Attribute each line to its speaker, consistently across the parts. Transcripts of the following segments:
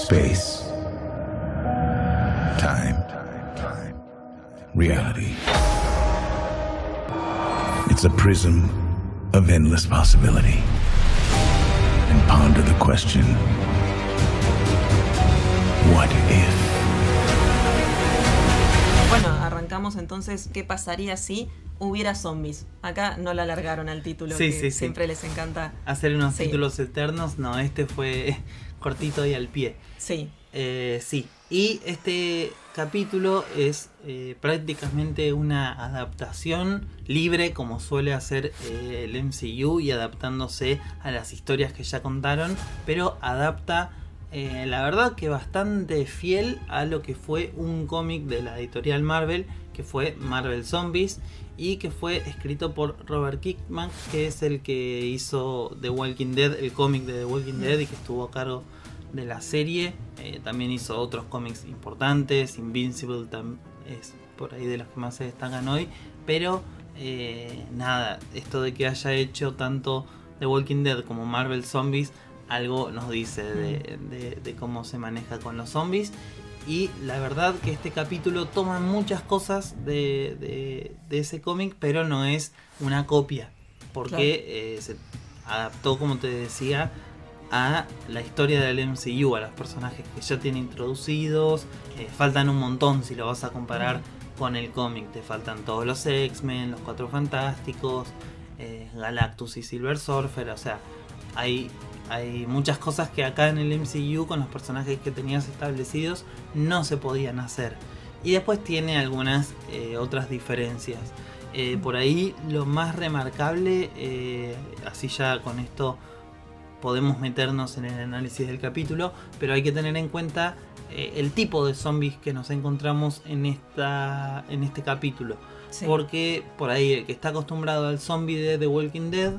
Speaker 1: Space. Time. Reality. It's a prism of endless possibility. And ponder the question What if?
Speaker 2: Entonces. ¿Qué pasaría si hubiera zombies? Acá no la alargaron al título,
Speaker 3: Sí,
Speaker 2: que
Speaker 3: sí, sí.
Speaker 2: siempre les encanta.
Speaker 3: Hacer unos títulos eternos, no, este fue cortito y al pie.
Speaker 2: Sí,
Speaker 3: Eh, sí, y este capítulo es eh, prácticamente una adaptación libre como suele hacer eh, el MCU y adaptándose a las historias que ya contaron, pero adapta la verdad que bastante fiel a lo que fue un cómic de la editorial Marvel, que fue Marvel Zombies y que fue escrito por Robert Kickman, que es el que hizo The Walking Dead, el cómic de The Walking Dead y que estuvo a cargo de la serie. Eh, también hizo otros cómics importantes. Invincible es por ahí de los que más se destacan hoy. Pero eh, nada, esto de que haya hecho tanto The Walking Dead como Marvel Zombies, algo nos dice de cómo se maneja con los zombies. Y la verdad que este capítulo toma muchas cosas de, de- de ese cómic, pero no es una copia. Porque eh, se adaptó, como te decía, a la historia del MCU, a los personajes que ya tiene introducidos. Eh, faltan un montón si lo vas a comparar con el cómic. Te faltan todos los X-Men, los Cuatro Fantásticos, eh, Galactus y Silver Surfer. O sea, hay, hay muchas cosas que acá en el MCU con los personajes que tenías establecidos no se podían hacer. Y después tiene algunas eh, otras diferencias. Eh, por ahí lo más remarcable, eh, así ya con esto podemos meternos en el análisis del capítulo, pero hay que tener en cuenta el tipo de zombies que nos encontramos en, esta, en este capítulo.
Speaker 2: sí.
Speaker 3: Porque por ahí el que está acostumbrado al zombie de The Walking Dead,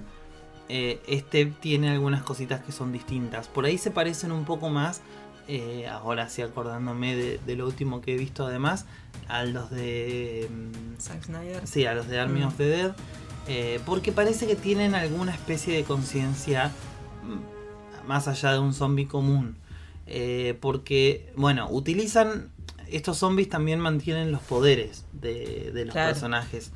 Speaker 3: eh, este tiene algunas cositas que son distintas. Por ahí se parecen un poco más, eh, ahora sí acordándome de, de lo último que he visto además, a los de... mm,
Speaker 2: Zack Snyder.
Speaker 3: Sí, a los de Army
Speaker 2: Mm.
Speaker 3: of the Dead. eh, porque parece que tienen alguna especie de conciencia mm, más allá de un zombie común. Porque, bueno, utilizan. Estos zombies también mantienen los poderes de, de los
Speaker 2: Claro.
Speaker 3: personajes.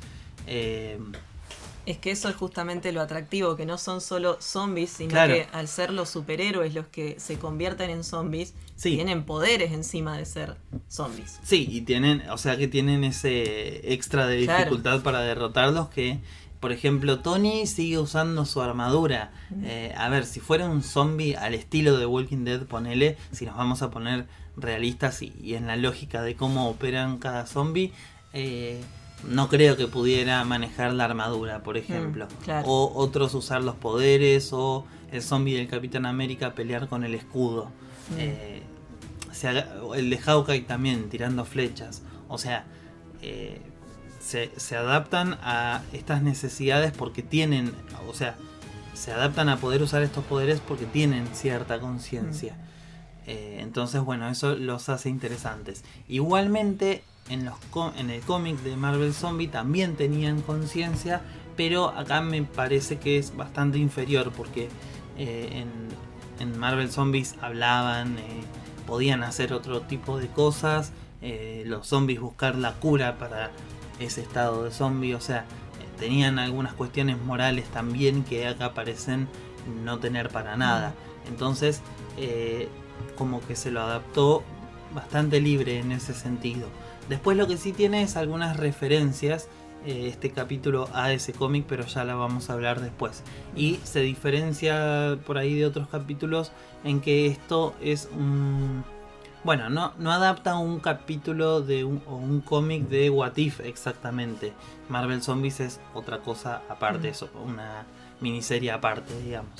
Speaker 2: Es que eso es justamente lo atractivo, que no son solo zombies, sino
Speaker 3: Claro.
Speaker 2: que al ser los superhéroes los que se convierten en zombies,
Speaker 3: Sí.
Speaker 2: tienen poderes encima de ser zombies.
Speaker 3: sí, y tienen. O sea que tienen ese extra de
Speaker 2: Claro.
Speaker 3: dificultad para derrotarlos que. Por ejemplo, Tony sigue usando su armadura. Eh, a ver, si fuera un zombie al estilo de Walking Dead, ponele, si nos vamos a poner realistas y, y en la lógica de cómo operan cada zombie, eh, no creo que pudiera manejar la armadura, por ejemplo.
Speaker 2: Mm, claro.
Speaker 3: O otros usar los poderes, o el zombie del Capitán América pelear con el escudo.
Speaker 2: Mm.
Speaker 3: Eh, el de Hawkeye también tirando flechas. O sea, eh, se, se adaptan a estas necesidades porque tienen, o sea, se adaptan a poder usar estos poderes porque tienen cierta conciencia. Eh, entonces, bueno, eso los hace interesantes. Igualmente, en, los en el cómic de Marvel Zombie también tenían conciencia, pero acá me parece que es bastante inferior porque eh, en, en Marvel Zombies hablaban, eh, podían hacer otro tipo de cosas, eh, los zombies buscar la cura para ese estado de zombie, o sea, tenían algunas cuestiones morales también que acá parecen no tener para nada. Entonces, eh, como que se lo adaptó bastante libre en ese sentido. Después lo que sí tiene es algunas referencias eh, este capítulo a ese cómic, pero ya la vamos a hablar después. Y se diferencia por ahí de otros capítulos en que esto es un... Bueno, no, no adapta un capítulo de un, o un cómic de What If exactamente. Marvel Zombies es otra cosa aparte,
Speaker 2: Mm.
Speaker 3: eso, una miniserie aparte, digamos.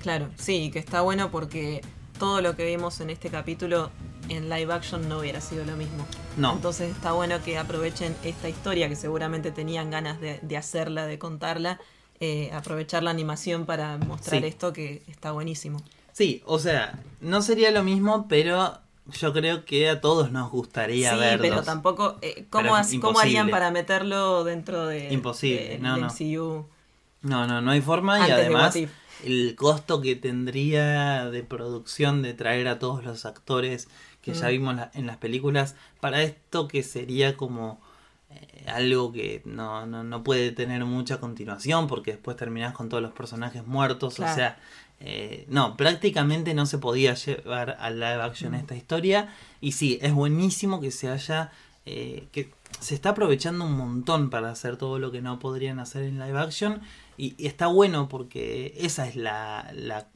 Speaker 2: Claro, sí, que está bueno porque todo lo que vimos en este capítulo en live action no hubiera sido lo mismo.
Speaker 3: No,
Speaker 2: Entonces está bueno que aprovechen esta historia que seguramente tenían ganas de, de hacerla, de contarla, eh, aprovechar la animación para mostrar
Speaker 3: Sí.
Speaker 2: esto que está buenísimo.
Speaker 3: Sí, o sea, no sería lo mismo, pero yo creo que a todos nos gustaría
Speaker 2: sí,
Speaker 3: verlos.
Speaker 2: pero tampoco. eh, ¿cómo,
Speaker 3: Pero
Speaker 2: cómo harían para meterlo dentro de
Speaker 3: Imposible, no, no.
Speaker 2: MCU
Speaker 3: No, no, no hay forma y
Speaker 2: antes
Speaker 3: además el costo que tendría de producción de traer a todos los actores que ya
Speaker 2: Mm.
Speaker 3: vimos la- en las películas para esto que sería como eh, algo que no, no, no puede tener mucha continuación porque después terminás con todos los personajes muertos.
Speaker 2: Claro.
Speaker 3: O sea, eh, no, prácticamente no se podía llevar a live action
Speaker 2: Mm.
Speaker 3: esta historia. Y sí, es buenísimo que se haya. eh, que se está aprovechando un montón para hacer todo lo que no podrían hacer en live action. Y, y está bueno porque esa es la. la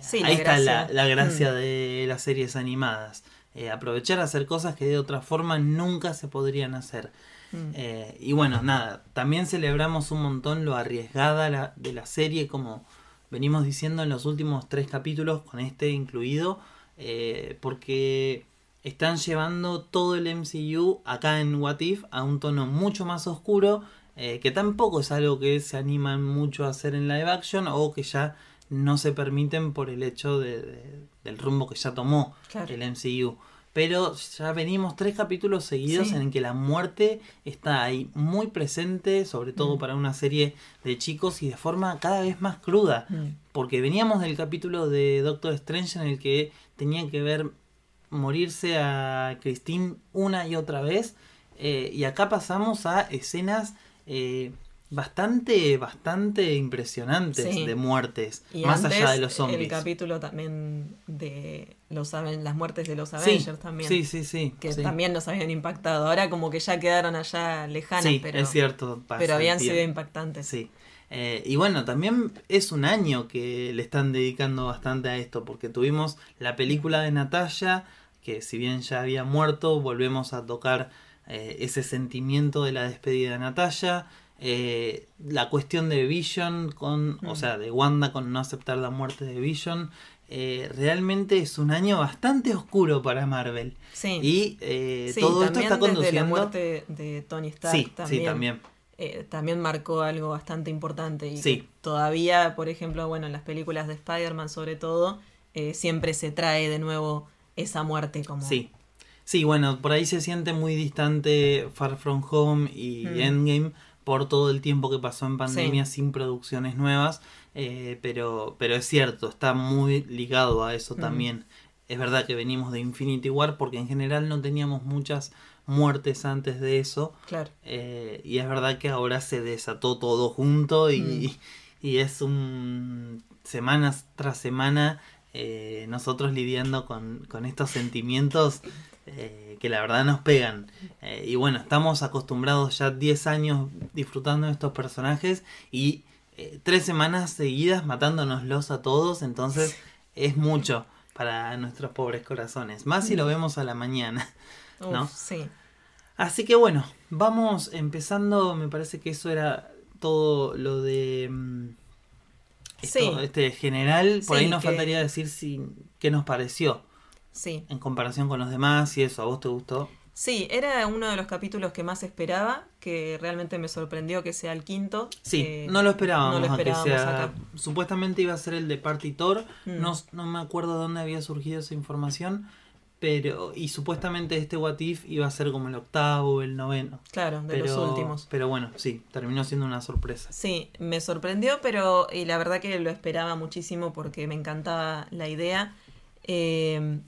Speaker 2: Sí, la
Speaker 3: ahí está la,
Speaker 2: gracia.
Speaker 3: la gracia
Speaker 2: Mm.
Speaker 3: de las series animadas. Eh, aprovechar a hacer cosas que de otra forma nunca se podrían hacer.
Speaker 2: Mm.
Speaker 3: Eh, y bueno, nada, también celebramos un montón lo arriesgada la- de la serie, como venimos diciendo en los últimos tres capítulos, con este incluido, eh, porque están llevando todo el MCU acá en What If a un tono mucho más oscuro, eh, que tampoco es algo que se animan mucho a hacer en live action o que ya no se permiten por el hecho de- de- del rumbo que ya tomó
Speaker 2: Claro.
Speaker 3: el MCU. Pero ya venimos tres capítulos seguidos
Speaker 2: Sí.
Speaker 3: en que la muerte está ahí muy presente, sobre todo
Speaker 2: Mm.
Speaker 3: para una serie de chicos y de forma cada vez más cruda.
Speaker 2: Mm.
Speaker 3: Porque veníamos del capítulo de Doctor Strange en el que tenía que ver morirse a Christine una y otra vez. eh, y acá pasamos a escenas eh, bastante, bastante impresionantes
Speaker 2: Sí.
Speaker 3: de muertes.
Speaker 2: Y
Speaker 3: más
Speaker 2: antes,
Speaker 3: allá de los
Speaker 2: El
Speaker 3: zombies.
Speaker 2: capítulo también de los las muertes de los
Speaker 3: Sí,
Speaker 2: Avengers también.
Speaker 3: sí, sí, sí.
Speaker 2: Que
Speaker 3: sí.
Speaker 2: también nos habían impactado. Ahora como que ya quedaron allá lejanas,
Speaker 3: Sí,
Speaker 2: pero,
Speaker 3: es cierto. pasa
Speaker 2: pero
Speaker 3: el
Speaker 2: habían sido impactantes.
Speaker 3: Sí. Eh, y bueno, también es un año que le están dedicando bastante a esto, porque tuvimos la película de Natalia, que si bien ya había muerto, volvemos a tocar eh, ese sentimiento de la despedida de Natalia. Eh, la cuestión de Vision con, o
Speaker 2: Mm.
Speaker 3: sea, de Wanda con no aceptar la muerte de Vision. eh, realmente es un año bastante oscuro para Marvel.
Speaker 2: Sí.
Speaker 3: Y eh,
Speaker 2: Sí,
Speaker 3: todo esto está
Speaker 2: desde la
Speaker 3: conduciendo.
Speaker 2: muerte de Tony Stark
Speaker 3: sí,
Speaker 2: también,
Speaker 3: sí, también.
Speaker 2: eh, también marcó algo bastante importante. Y
Speaker 3: Sí.
Speaker 2: todavía, por ejemplo, bueno, en las películas de Spider-Man sobre todo, siempre se trae de nuevo esa muerte como...
Speaker 3: Sí. Sí, bueno, por ahí se siente muy distante Far From Home y
Speaker 2: Mm.
Speaker 3: Endgame por todo el tiempo que pasó en pandemia sin producciones nuevas. eh, pero, pero es cierto, está muy ligado a eso
Speaker 2: Mm.
Speaker 3: también. Es verdad que venimos de Infinity War porque en general no teníamos muchas muertes antes de eso.
Speaker 2: Claro.
Speaker 3: eh, y es verdad que ahora se desató todo junto y,
Speaker 2: Mm.
Speaker 3: y es un semanas tras semana eh, nosotros lidiando con, con estos sentimientos eh, que la verdad nos pegan. Eh, y bueno, estamos acostumbrados ya 10 años disfrutando de estos personajes y eh, tres semanas seguidas matándonoslos a todos, entonces es mucho para nuestros pobres corazones. Más si lo vemos a la mañana.
Speaker 2: Uf,
Speaker 3: ¿No?
Speaker 2: Sí.
Speaker 3: Así que bueno, vamos empezando. Me parece que eso era todo lo de. mm, esto-
Speaker 2: Sí.
Speaker 3: Este general. Por
Speaker 2: Sí,
Speaker 3: ahí nos
Speaker 2: que-
Speaker 3: faltaría decir si, qué nos pareció
Speaker 2: Sí.
Speaker 3: en comparación con los demás y eso. ¿A vos te gustó?
Speaker 2: Sí, era uno de los capítulos que más esperaba, que realmente me sorprendió que sea el quinto.
Speaker 3: Sí,
Speaker 2: eh,
Speaker 3: no lo esperábamos,
Speaker 2: no lo
Speaker 3: que
Speaker 2: esperábamos
Speaker 3: sea.
Speaker 2: acá.
Speaker 3: Supuestamente iba a ser el de Partitor.
Speaker 2: Mm.
Speaker 3: No, no me acuerdo dónde había surgido esa información. Pero. Y supuestamente este What If iba a ser como el octavo o el noveno.
Speaker 2: Claro, de
Speaker 3: pero,
Speaker 2: los últimos.
Speaker 3: Pero bueno, sí, terminó siendo una sorpresa.
Speaker 2: Sí, me sorprendió, pero y la verdad que lo esperaba muchísimo porque me encantaba la idea. Eh,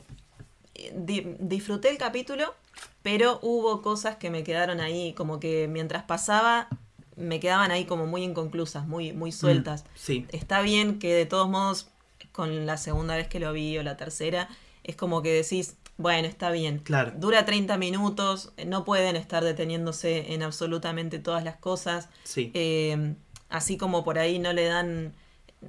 Speaker 2: di- disfruté el capítulo, pero hubo cosas que me quedaron ahí, como que mientras pasaba, me quedaban ahí como muy inconclusas, muy, muy sueltas.
Speaker 3: Mm, sí.
Speaker 2: Está bien que de todos modos, con la segunda vez que lo vi o la tercera, es como que decís, bueno, está bien.
Speaker 3: Claro.
Speaker 2: Dura 30 minutos, no pueden estar deteniéndose en absolutamente todas las cosas.
Speaker 3: Sí.
Speaker 2: Eh, así como por ahí no le dan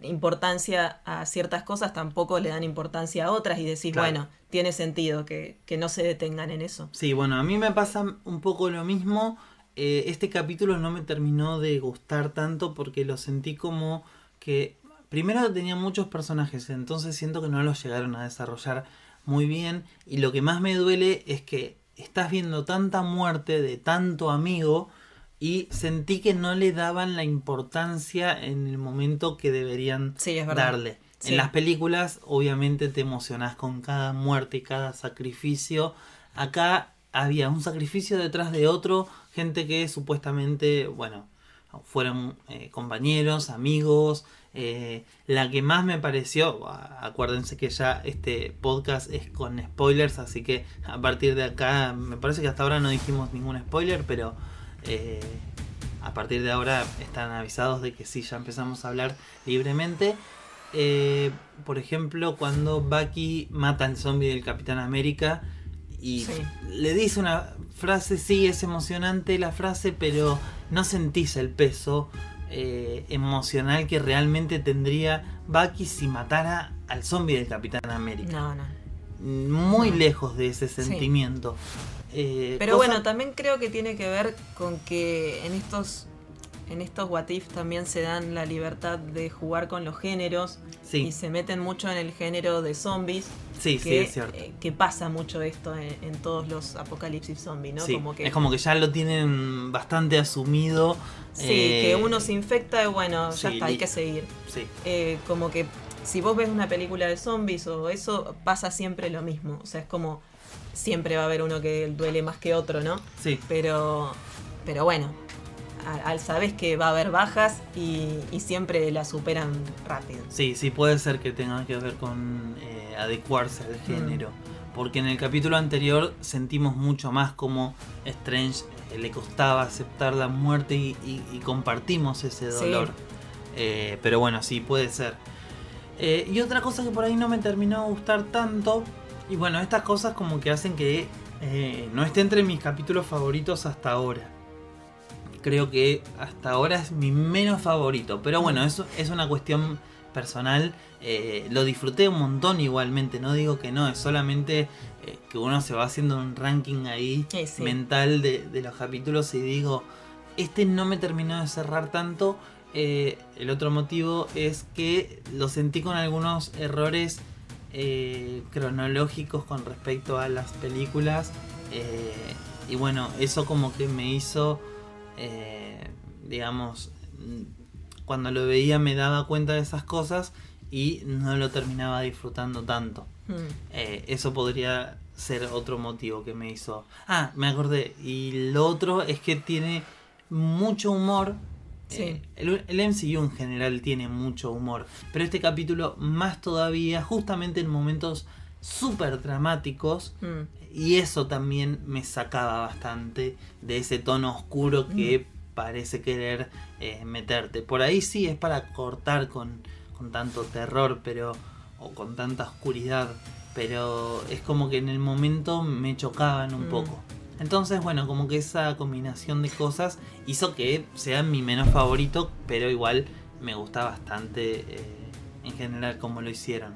Speaker 2: importancia a ciertas cosas, tampoco le dan importancia a otras y decís,
Speaker 3: Claro.
Speaker 2: bueno, tiene sentido que, que no se detengan en eso.
Speaker 3: Sí, bueno, a mí me pasa un poco lo mismo. Eh, este capítulo no me terminó de gustar tanto porque lo sentí como que primero tenía muchos personajes, entonces siento que no los llegaron a desarrollar muy bien y lo que más me duele es que estás viendo tanta muerte de tanto amigo y sentí que no le daban la importancia en el momento que deberían
Speaker 2: Sí,
Speaker 3: darle.
Speaker 2: Sí.
Speaker 3: En las películas, obviamente, te emocionás con cada muerte y cada sacrificio. Acá había un sacrificio detrás de otro, gente que supuestamente, bueno, fueron eh, compañeros, amigos. Eh, la que más me pareció, acuérdense que ya este podcast es con spoilers, así que a partir de acá, me parece que hasta ahora no dijimos ningún spoiler, pero eh, a partir de ahora están avisados de que sí, ya empezamos a hablar libremente. por ejemplo, cuando Bucky mata al zombie del Capitán América y le dice una frase, sí, es emocionante la frase, pero no sentís el peso eh, emocional que realmente tendría Bucky si matara al zombie del Capitán América.
Speaker 2: No, no.
Speaker 3: Muy lejos de ese sentimiento.
Speaker 2: Eh, pero bueno, también creo que tiene que ver con que en estos en estos What If también se dan la libertad de jugar con los géneros y se meten mucho en el género de zombies.
Speaker 3: Sí,
Speaker 2: que,
Speaker 3: sí, es cierto.
Speaker 2: Eh, que pasa mucho esto en, todos los apocalipsis zombies, ¿no?
Speaker 3: Como que, es como que ya lo tienen bastante asumido.
Speaker 2: Sí, que eh, uno se infecta y bueno, ya está, hay que seguir.
Speaker 3: Sí.
Speaker 2: Eh, como que si vos ves una película de zombies o eso, pasa siempre lo mismo. O sea, es como siempre va a haber uno que duele más que otro, ¿no?
Speaker 3: Sí.
Speaker 2: Pero, pero bueno, al sabes que va a haber bajas y, siempre la superan rápido.
Speaker 3: Sí, sí puede ser que tenga que ver con eh, adecuarse al género. Porque en el capítulo anterior sentimos mucho más como Strange eh, le costaba aceptar la muerte y, compartimos ese dolor. Eh, pero bueno, sí, puede ser. y otra cosa que por ahí no me terminó de gustar tanto. Y bueno, estas cosas como que hacen que no esté entre mis capítulos favoritos hasta ahora creo que hasta ahora es mi menos favorito. Pero bueno, eso es una cuestión personal. Eh, lo disfruté un montón igualmente, no digo que no, es solamente eh, que uno se va haciendo un ranking ahí mental de, los capítulos y digo, este no me terminó de cerrar tanto. Eh, el otro motivo es que lo sentí con algunos errores cronológicos con respecto a las películas. y bueno, eso como que me hizo eh, digamos, cuando lo veía me daba cuenta de esas cosas y no lo terminaba disfrutando tanto. Hmm. Eh, eso podría ser otro motivo que me hizo... Ah, me acordé. Y lo otro es que tiene mucho humor. Eh, el, el, MCU en general tiene mucho humor. Pero este capítulo más todavía, justamente en momentos súper dramáticos. Hmm y eso también me sacaba bastante de ese tono oscuro que mm. parece querer eh, meterte. Por ahí sí es para cortar con, tanto terror, pero o con tanta oscuridad, pero es como que en el momento me chocaban un mm. poco. Entonces, bueno, como que esa combinación de cosas hizo que sea mi menos favorito, pero igual me gusta bastante eh, en general como lo hicieron.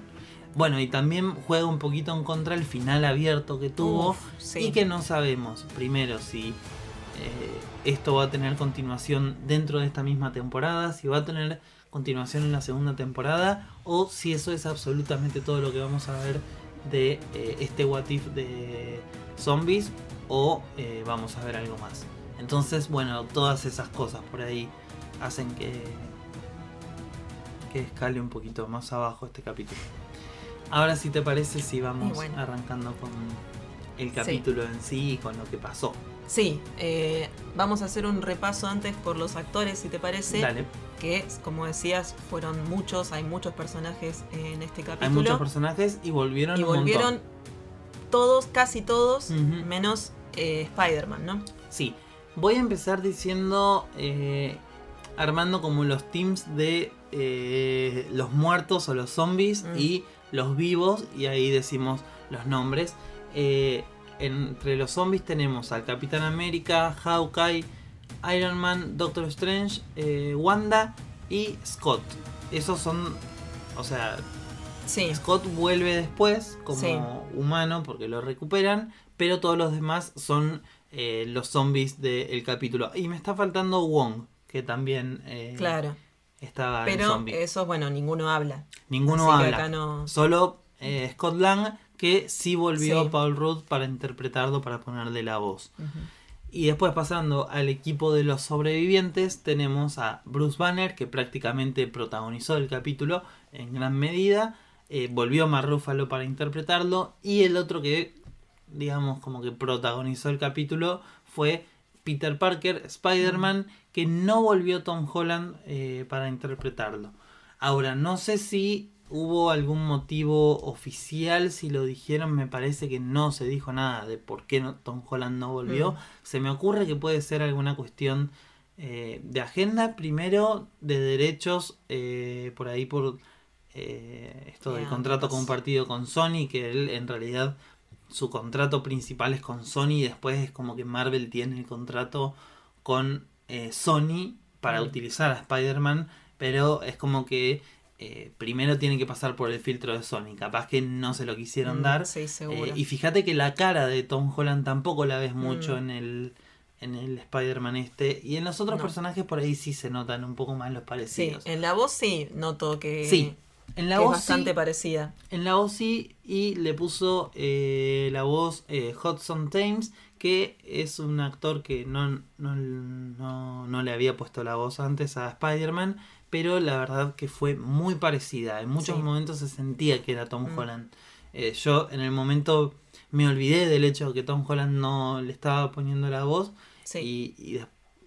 Speaker 3: Bueno, y también juega un poquito en contra el final abierto que tuvo y que no sabemos, primero, si eh, esto va a tener continuación dentro de esta misma temporada, si va a tener continuación en la segunda temporada o si eso es absolutamente todo lo que vamos a ver de eh, este What If de zombies o eh, vamos a ver algo más. Entonces, bueno, todas esas cosas por ahí hacen que, que escale un poquito más abajo este capítulo. Ahora si te parece si vamos arrancando con el capítulo en sí y con lo que pasó.
Speaker 2: Sí, eh, vamos a hacer un repaso antes por los actores, si te parece.
Speaker 3: Dale.
Speaker 2: Que, como decías, fueron muchos, hay muchos personajes en este capítulo.
Speaker 3: Hay muchos personajes y volvieron
Speaker 2: Y volvieron todos, casi todos, menos eh, Spider-Man, ¿no?
Speaker 3: Sí. Voy a empezar diciendo, eh, armando como los teams de los muertos o los zombies mm. y los vivos y ahí decimos los nombres. Eh, entre los zombies tenemos al Capitán América, Hawkeye, Iron Man, Doctor Strange, eh, Wanda y Scott. Esos son, o sea, Scott vuelve después como humano porque lo recuperan, pero todos los demás son eh, los zombies del capítulo. Y me está faltando Wong, que también...
Speaker 2: claro
Speaker 3: estaba
Speaker 2: Pero eso, bueno, ninguno habla.
Speaker 3: Ninguno habla. Solo eh, Scott Lang, que sí volvió Paul Rudd para interpretarlo, para ponerle la voz. Y después pasando al equipo de los sobrevivientes, tenemos a Bruce Banner, que prácticamente protagonizó el capítulo en gran medida. Eh, volvió Mar Ruffalo para interpretarlo. Y el otro que, digamos, como que protagonizó el capítulo fue Peter Parker, Spider-Man, que no volvió Tom Holland eh, para interpretarlo. Ahora, no sé si hubo algún motivo oficial, si lo dijeron, me parece que no se dijo nada de por qué no, Tom Holland no volvió.
Speaker 2: Mm.
Speaker 3: Se me ocurre que puede ser alguna cuestión eh, de agenda, primero de derechos, eh, por ahí por eh, esto del contrato compartido con Sony, que él en realidad su contrato principal es con Sony y después es como que Marvel tiene el contrato con eh, Sony para
Speaker 2: Mm.
Speaker 3: utilizar a Spider-Man, pero es como que eh, primero tiene que pasar por el filtro de Sony, capaz que no se lo quisieron
Speaker 2: Mm,
Speaker 3: dar.
Speaker 2: Sí.
Speaker 3: Eh, y fíjate que la cara de Tom Holland tampoco la ves mucho
Speaker 2: Mm.
Speaker 3: en el en el Spider-Man este y en los otros
Speaker 2: No.
Speaker 3: personajes por ahí sí se notan un poco más los
Speaker 2: sí,
Speaker 3: parecidos.
Speaker 2: en la voz sí noto que,
Speaker 3: Sí, en la
Speaker 2: que es
Speaker 3: voz
Speaker 2: bastante
Speaker 3: sí,
Speaker 2: parecida.
Speaker 3: en la voz y le puso eh, la voz eh, Hudson Thames, que es un actor que no, no, no, no le había puesto la voz antes a Spider-Man, pero la verdad que fue muy parecida. En muchos
Speaker 2: Sí.
Speaker 3: momentos se sentía que era Tom
Speaker 2: Mm.
Speaker 3: Holland. Eh, yo en el momento me olvidé del hecho de que Tom Holland no le estaba poniendo la voz
Speaker 2: Sí.
Speaker 3: y,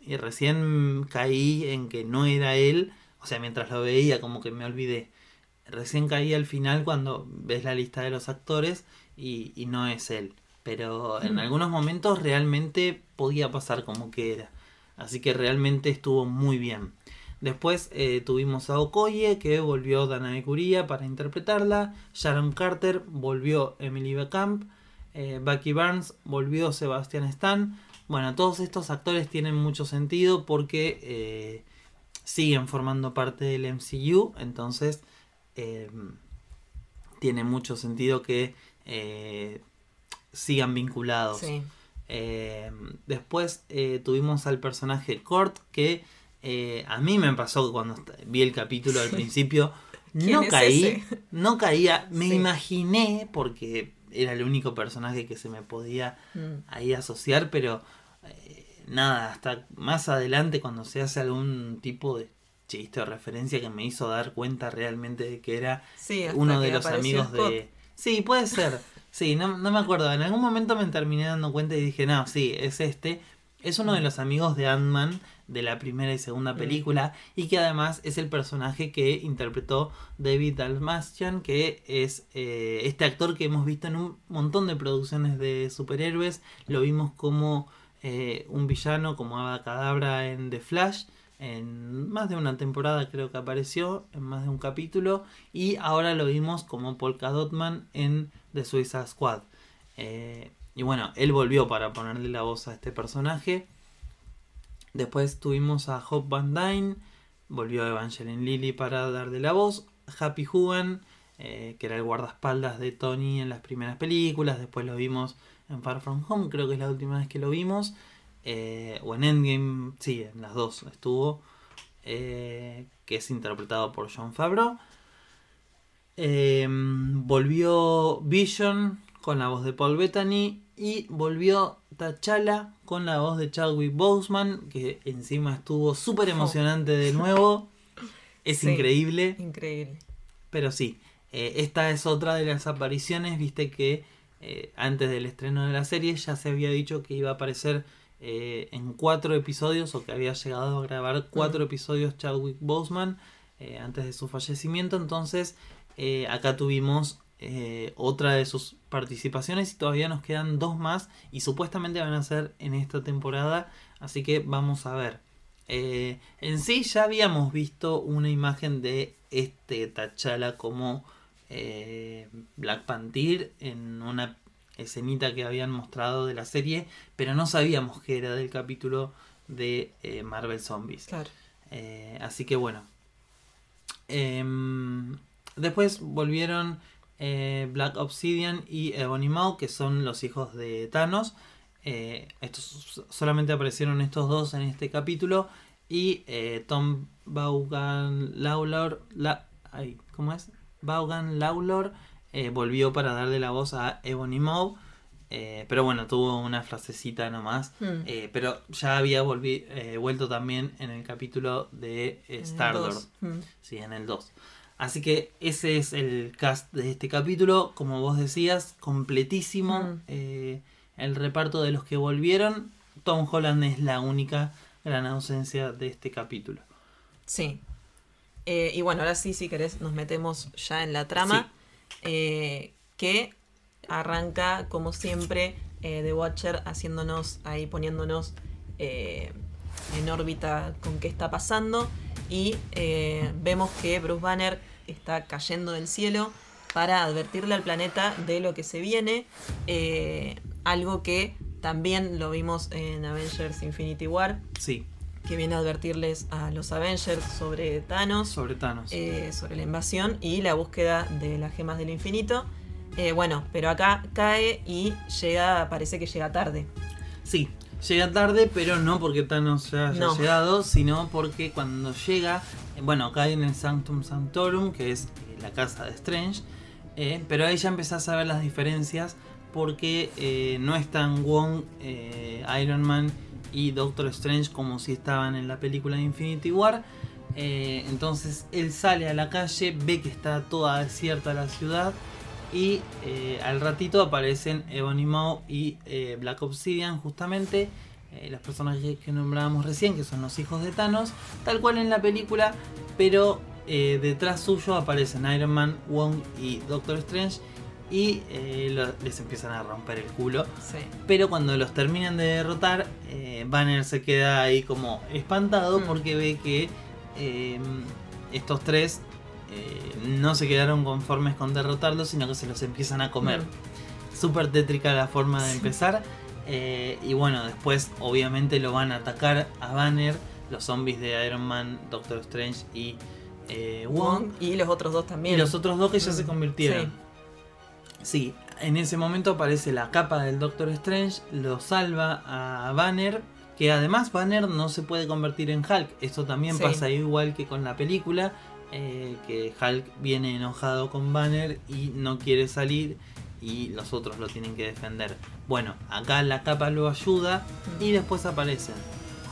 Speaker 3: y recién caí en que no era él, o sea, mientras lo veía como que me olvidé. Recién caí al final cuando ves la lista de los actores y, y no es él. Pero en
Speaker 2: Mm.
Speaker 3: algunos momentos realmente podía pasar como que era. Así que realmente estuvo muy bien. Después eh, tuvimos a Okoye, que volvió Danae Curía para interpretarla. Sharon Carter volvió Emily Becamp. Eh, Bucky Barnes volvió Sebastian Stan. Bueno, todos estos actores tienen mucho sentido porque eh, siguen formando parte del MCU. Entonces eh, tiene mucho sentido que eh, sigan vinculados.
Speaker 2: Sí.
Speaker 3: Eh, después eh, tuvimos al personaje Kurt que eh, a mí me pasó cuando vi el capítulo al principio
Speaker 2: ¿Quién
Speaker 3: no caí,
Speaker 2: ese?
Speaker 3: no caía, me
Speaker 2: Sí.
Speaker 3: imaginé porque era el único personaje que se me podía
Speaker 2: Mm.
Speaker 3: ahí asociar, pero nada, hasta más adelante cuando se hace algún tipo de chiste o referencia que me hizo dar cuenta realmente de que era
Speaker 2: Sí,
Speaker 3: uno de los amigos
Speaker 2: Scott.
Speaker 3: de... Sí, puede ser. Sí, no, no me acuerdo. En algún momento me terminé dando cuenta y dije, no, sí, es este. Es uno de los amigos de Ant-Man de la primera y segunda
Speaker 2: Mm.
Speaker 3: película y que además es el personaje que interpretó David Dalmastian, que es eh, este actor que hemos visto en un montón de producciones de superhéroes. Lo vimos como eh, un villano, como Ava Cadabra en The Flash. En más de una temporada creo que apareció, en más de un capítulo. Y ahora lo vimos como Polka Dotman en The Suicide Squad. Eh, y bueno, él volvió para ponerle la voz a este personaje. Después tuvimos a Hope Van Dyne. Volvió Evangeline Lilly para darle la voz. Happy Hugan, eh, que era el guardaespaldas de Tony en las primeras películas. Después lo vimos en Far From Home, creo que es la última vez que lo vimos. Eh, o en Endgame, sí, en las dos estuvo. eh, que es interpretado por John Favreau. Eh, volvió Vision con la voz de Paul Bettany. Y volvió T'Challa con la voz de Chadwick Boseman. Que encima estuvo súper emocionante de nuevo. Es
Speaker 2: Sí.
Speaker 3: increíble.
Speaker 2: Increíble.
Speaker 3: Pero sí, eh, esta es otra de las apariciones, viste que eh, antes del estreno de la serie ya se había dicho que iba a aparecer eh, en cuatro episodios o que había llegado a grabar cuatro episodios Chadwick Boseman eh, antes de su fallecimiento. Entonces eh, acá tuvimos otra de sus participaciones y todavía nos quedan dos más y supuestamente van a ser en esta temporada. Así que vamos a ver. En sí ya habíamos visto una imagen de este T'Challa como Black Panther en una escenita que habían mostrado de la serie, pero no sabíamos que era del capítulo de eh, Marvel Zombies.
Speaker 2: Claro.
Speaker 3: Eh, así que bueno. Em, después volvieron eh, Black Obsidian y Ebony Maw, que son los hijos de Thanos. Estos solamente aparecieron estos dos en este capítulo. Y Tom Vaughan Lawlor. La, ay, ¿Cómo es? Vaughan Lawlor eh, volvió para darle la voz a Ebony Maw. eh, pero bueno, tuvo una frasecita nomás.
Speaker 2: Mm.
Speaker 3: Eh, pero ya había volvi- vuelto también en el capítulo de eh,
Speaker 2: En el
Speaker 3: Star-Lord.
Speaker 2: dos. Mm.
Speaker 3: Sí, en el 2. Así que ese es el cast de este capítulo. Como vos decías, completísimo.
Speaker 2: Mm.
Speaker 3: Eh, el reparto de los que volvieron. Tom Holland es la única gran ausencia de este capítulo.
Speaker 2: Sí. Eh, y bueno, ahora sí, si querés, nos metemos ya en la trama. Eh, que arranca, como siempre, eh, The Watcher haciéndonos ahí, poniéndonos eh, en órbita con qué está pasando. Y eh, vemos que Bruce Banner está cayendo del cielo para advertirle al planeta de lo que se viene. algo que también lo vimos en Avengers Infinity War,
Speaker 3: Sí,
Speaker 2: que viene a advertirles a los Avengers sobre Thanos,
Speaker 3: sobre Thanos.
Speaker 2: eh, sobre la invasión y la búsqueda de las gemas del infinito. Eh, bueno, pero acá cae y llega, parece que llega tarde.
Speaker 3: Sí, llega tarde, pero no porque Thanos ya haya
Speaker 2: No.
Speaker 3: llegado, sino porque cuando llega, eh, bueno, cae en el Sanctum Sanctorum, que es la casa de Strange, eh, pero ahí ya empezás a ver las diferencias porque no están Wong, Iron Man y Doctor Strange como si estaban en la película de Infinity War. Eh, entonces él sale a la calle, ve que está toda desierta la ciudad y eh, al ratito aparecen Ebony Maw y eh, Black Obsidian justamente. los personajes que nombrábamos recién, que son los hijos de Thanos, tal cual en la película, pero detrás suyo aparecen Iron Man, Wong y Doctor Strange y eh, lo- les empiezan a romper el culo.
Speaker 2: Sí.
Speaker 3: Pero cuando los terminan de derrotar, eh, Banner se queda ahí como espantado
Speaker 2: Mm.
Speaker 3: porque ve que eh, estos tres no se quedaron conformes con derrotarlos, sino que se los empiezan a comer.
Speaker 2: Mm.
Speaker 3: Súper tétrica la forma de
Speaker 2: Sí.
Speaker 3: empezar. y bueno, después obviamente lo van a atacar a Banner, los zombies de Iron Man, Doctor Strange y Wong.
Speaker 2: Y los otros dos también.
Speaker 3: Y los otros dos que ya se
Speaker 2: Mm,
Speaker 3: convirtieron. Sí, en ese momento aparece la capa del Doctor Strange, lo salva a Banner, que además Banner no se puede convertir en Hulk. Esto también
Speaker 2: Sí.
Speaker 3: pasa igual que con la película, eh, que Hulk viene enojado con Banner y no quiere salir y los otros lo tienen que defender. Bueno, acá la capa lo ayuda y después aparecen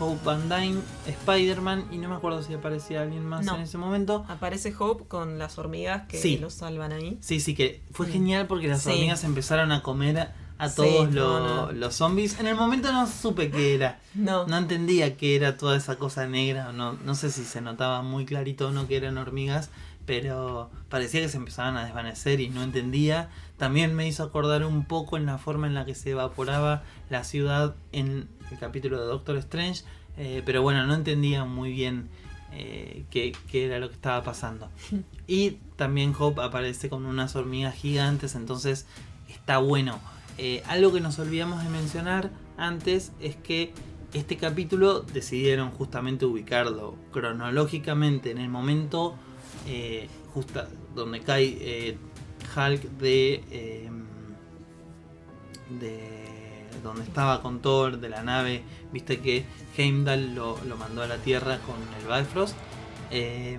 Speaker 3: Hope Van Dyne, Spider-Man y no me acuerdo si aparecía alguien más
Speaker 2: No.
Speaker 3: en ese momento.
Speaker 2: Aparece Hope con las hormigas que
Speaker 3: Sí.
Speaker 2: los salvan ahí.
Speaker 3: Sí, sí, que fue
Speaker 2: Mm.
Speaker 3: genial porque las
Speaker 2: Sí.
Speaker 3: hormigas empezaron a comer a, todos lo-
Speaker 2: no.
Speaker 3: los zombies. En el momento no supe qué era.
Speaker 2: No.
Speaker 3: No entendía qué era toda esa cosa negra. No, no sé si se notaba muy clarito o no que eran hormigas. Pero parecía que se empezaban a desvanecer y no entendía. También me hizo acordar un poco en la forma en la que se evaporaba la ciudad en el capítulo de Doctor Strange. eh, pero bueno, no entendía muy bien eh, qué, qué era lo que estaba pasando. Y también Hope aparece con unas hormigas gigantes, entonces está bueno. Eh, algo que nos olvidamos de mencionar antes es que este capítulo decidieron justamente ubicarlo cronológicamente en el momento eh, justa donde cae Hulk de, eh, de donde estaba con Thor, de la nave. Viste que Heimdall lo, lo mandó a la Tierra con el Bifrost. Eh,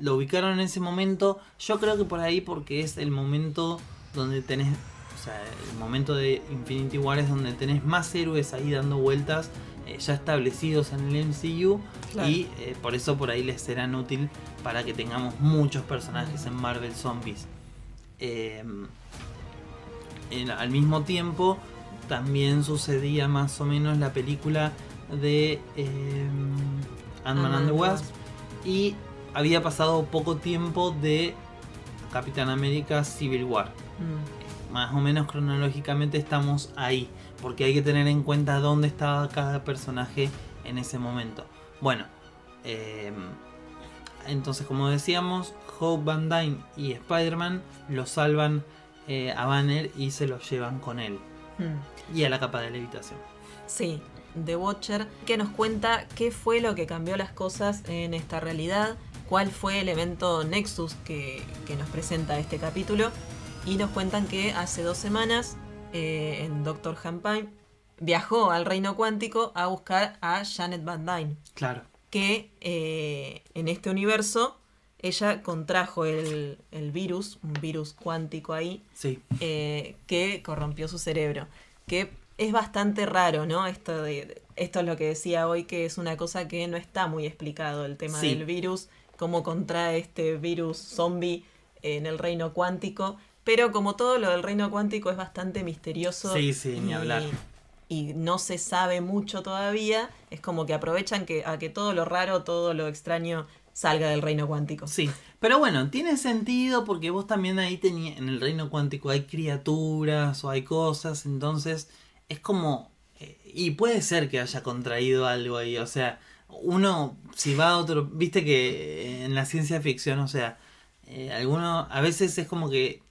Speaker 3: lo ubicaron en ese momento. Yo creo que por ahí porque es el momento donde tenés, o sea, el momento de Infinity War es donde tenés más héroes ahí dando vueltas ya establecidos en el MCU
Speaker 2: Claro.
Speaker 3: y eh, por eso por ahí les serán útil para que tengamos muchos personajes en Marvel Zombies. Eh, en- al mismo tiempo también sucedía más o menos la película de eh, Ant-Man and the Wasp y había pasado poco tiempo de Capitán América Civil War.
Speaker 2: Mm.
Speaker 3: Más o menos cronológicamente estamos ahí, porque hay que tener en cuenta dónde estaba cada personaje en ese momento. Bueno, eh, entonces como decíamos, Hope Van Dyne y Spider-Man lo salvan eh, a Banner y se lo llevan con él.
Speaker 2: Mm.
Speaker 3: Y a la capa de levitación.
Speaker 2: Sí, The Watcher, que nos cuenta qué fue lo que cambió las cosas en esta realidad, cuál fue el evento Nexus que, que nos presenta este capítulo, y nos cuentan que hace dos semanas eh, en Doctor Hampine viajó al reino cuántico a buscar a Janet Van Dyne,
Speaker 3: Claro.
Speaker 2: que eh, en este universo ella contrajo el, el virus, un virus cuántico ahí,
Speaker 3: Sí.
Speaker 2: eh, que corrompió su cerebro. Que es bastante raro, ¿no? Esto, de, esto es lo que decía hoy, que es una cosa que no está muy explicado, el tema
Speaker 3: Sí.
Speaker 2: del virus, cómo contrae este virus zombie en el reino cuántico. Pero como todo lo del reino cuántico es bastante misterioso.
Speaker 3: Sí, sí, ni hablar.
Speaker 2: y no se sabe mucho todavía, es como que aprovechan que, a que todo lo raro, todo lo extraño salga del reino cuántico.
Speaker 3: Sí, pero bueno, tiene sentido porque vos también ahí tenías, en el reino cuántico hay criaturas o hay cosas, entonces es como, eh, y puede ser que haya contraído algo ahí, o sea, uno si va a otro, viste que en la ciencia ficción, o sea, eh, alguno, a veces es como que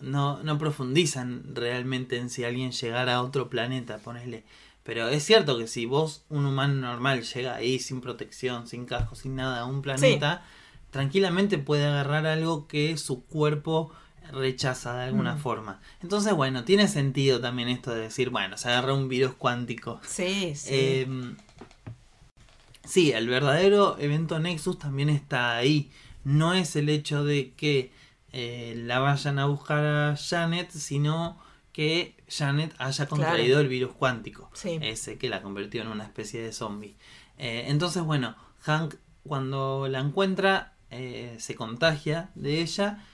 Speaker 3: no, no profundizan realmente en si alguien llegara a otro planeta, ponele. Pero es cierto que si vos, un humano normal, llega ahí sin protección, sin casco, sin nada, a un planeta, tranquilamente puede agarrar algo que su cuerpo rechaza de alguna
Speaker 2: Mm.
Speaker 3: forma. Entonces, bueno, tiene sentido también esto de decir, bueno, se agarra un virus cuántico.
Speaker 2: Sí, sí.
Speaker 3: Eh, sí, el verdadero evento Nexus también está ahí. No es el hecho de que eh, la vayan a buscar a Janet, sino que Janet haya contraído
Speaker 2: Claro.
Speaker 3: el virus cuántico.
Speaker 2: Sí.
Speaker 3: Ese que la convirtió en una especie de zombie. Eh, entonces, bueno, Hank cuando la encuentra eh, se contagia de ella.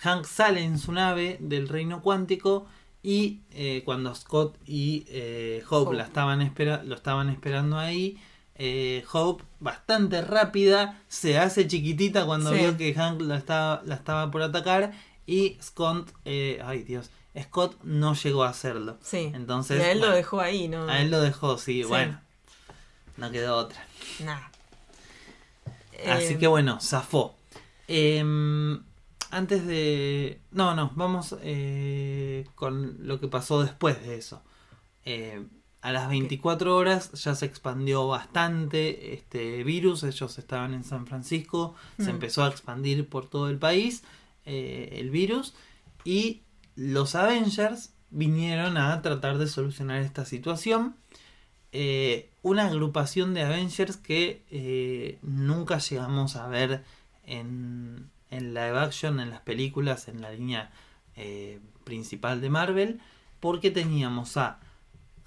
Speaker 3: Hank sale en su nave del reino cuántico y cuando Scott y Hope,
Speaker 2: Hope.
Speaker 3: La estaban espera lo estaban esperando ahí, eh, Hope, bastante rápida, se hace chiquitita cuando
Speaker 2: Sí.
Speaker 3: vio que Hank la estaba, la estaba por atacar y Scott, eh, ay Dios, Scott no llegó a hacerlo.
Speaker 2: sí.
Speaker 3: Entonces,
Speaker 2: y a él lo dejó ahí, ¿no?
Speaker 3: a él lo dejó, sí,
Speaker 2: Sí.
Speaker 3: bueno, no quedó otra.
Speaker 2: Nah.
Speaker 3: Así
Speaker 2: Eh,
Speaker 3: que bueno, zafó. Em, antes de... No, no, vamos con lo que pasó después de eso. Eh, a las 24 horas ya se expandió bastante este virus. Ellos estaban en San Francisco. Se
Speaker 2: Mm.
Speaker 3: empezó a expandir por todo el país eh, el virus. Y los Avengers vinieron a tratar de solucionar esta situación. Eh, una agrupación de Avengers que eh, nunca llegamos a ver en, en live action, en las películas, en la línea principal de Marvel, porque teníamos a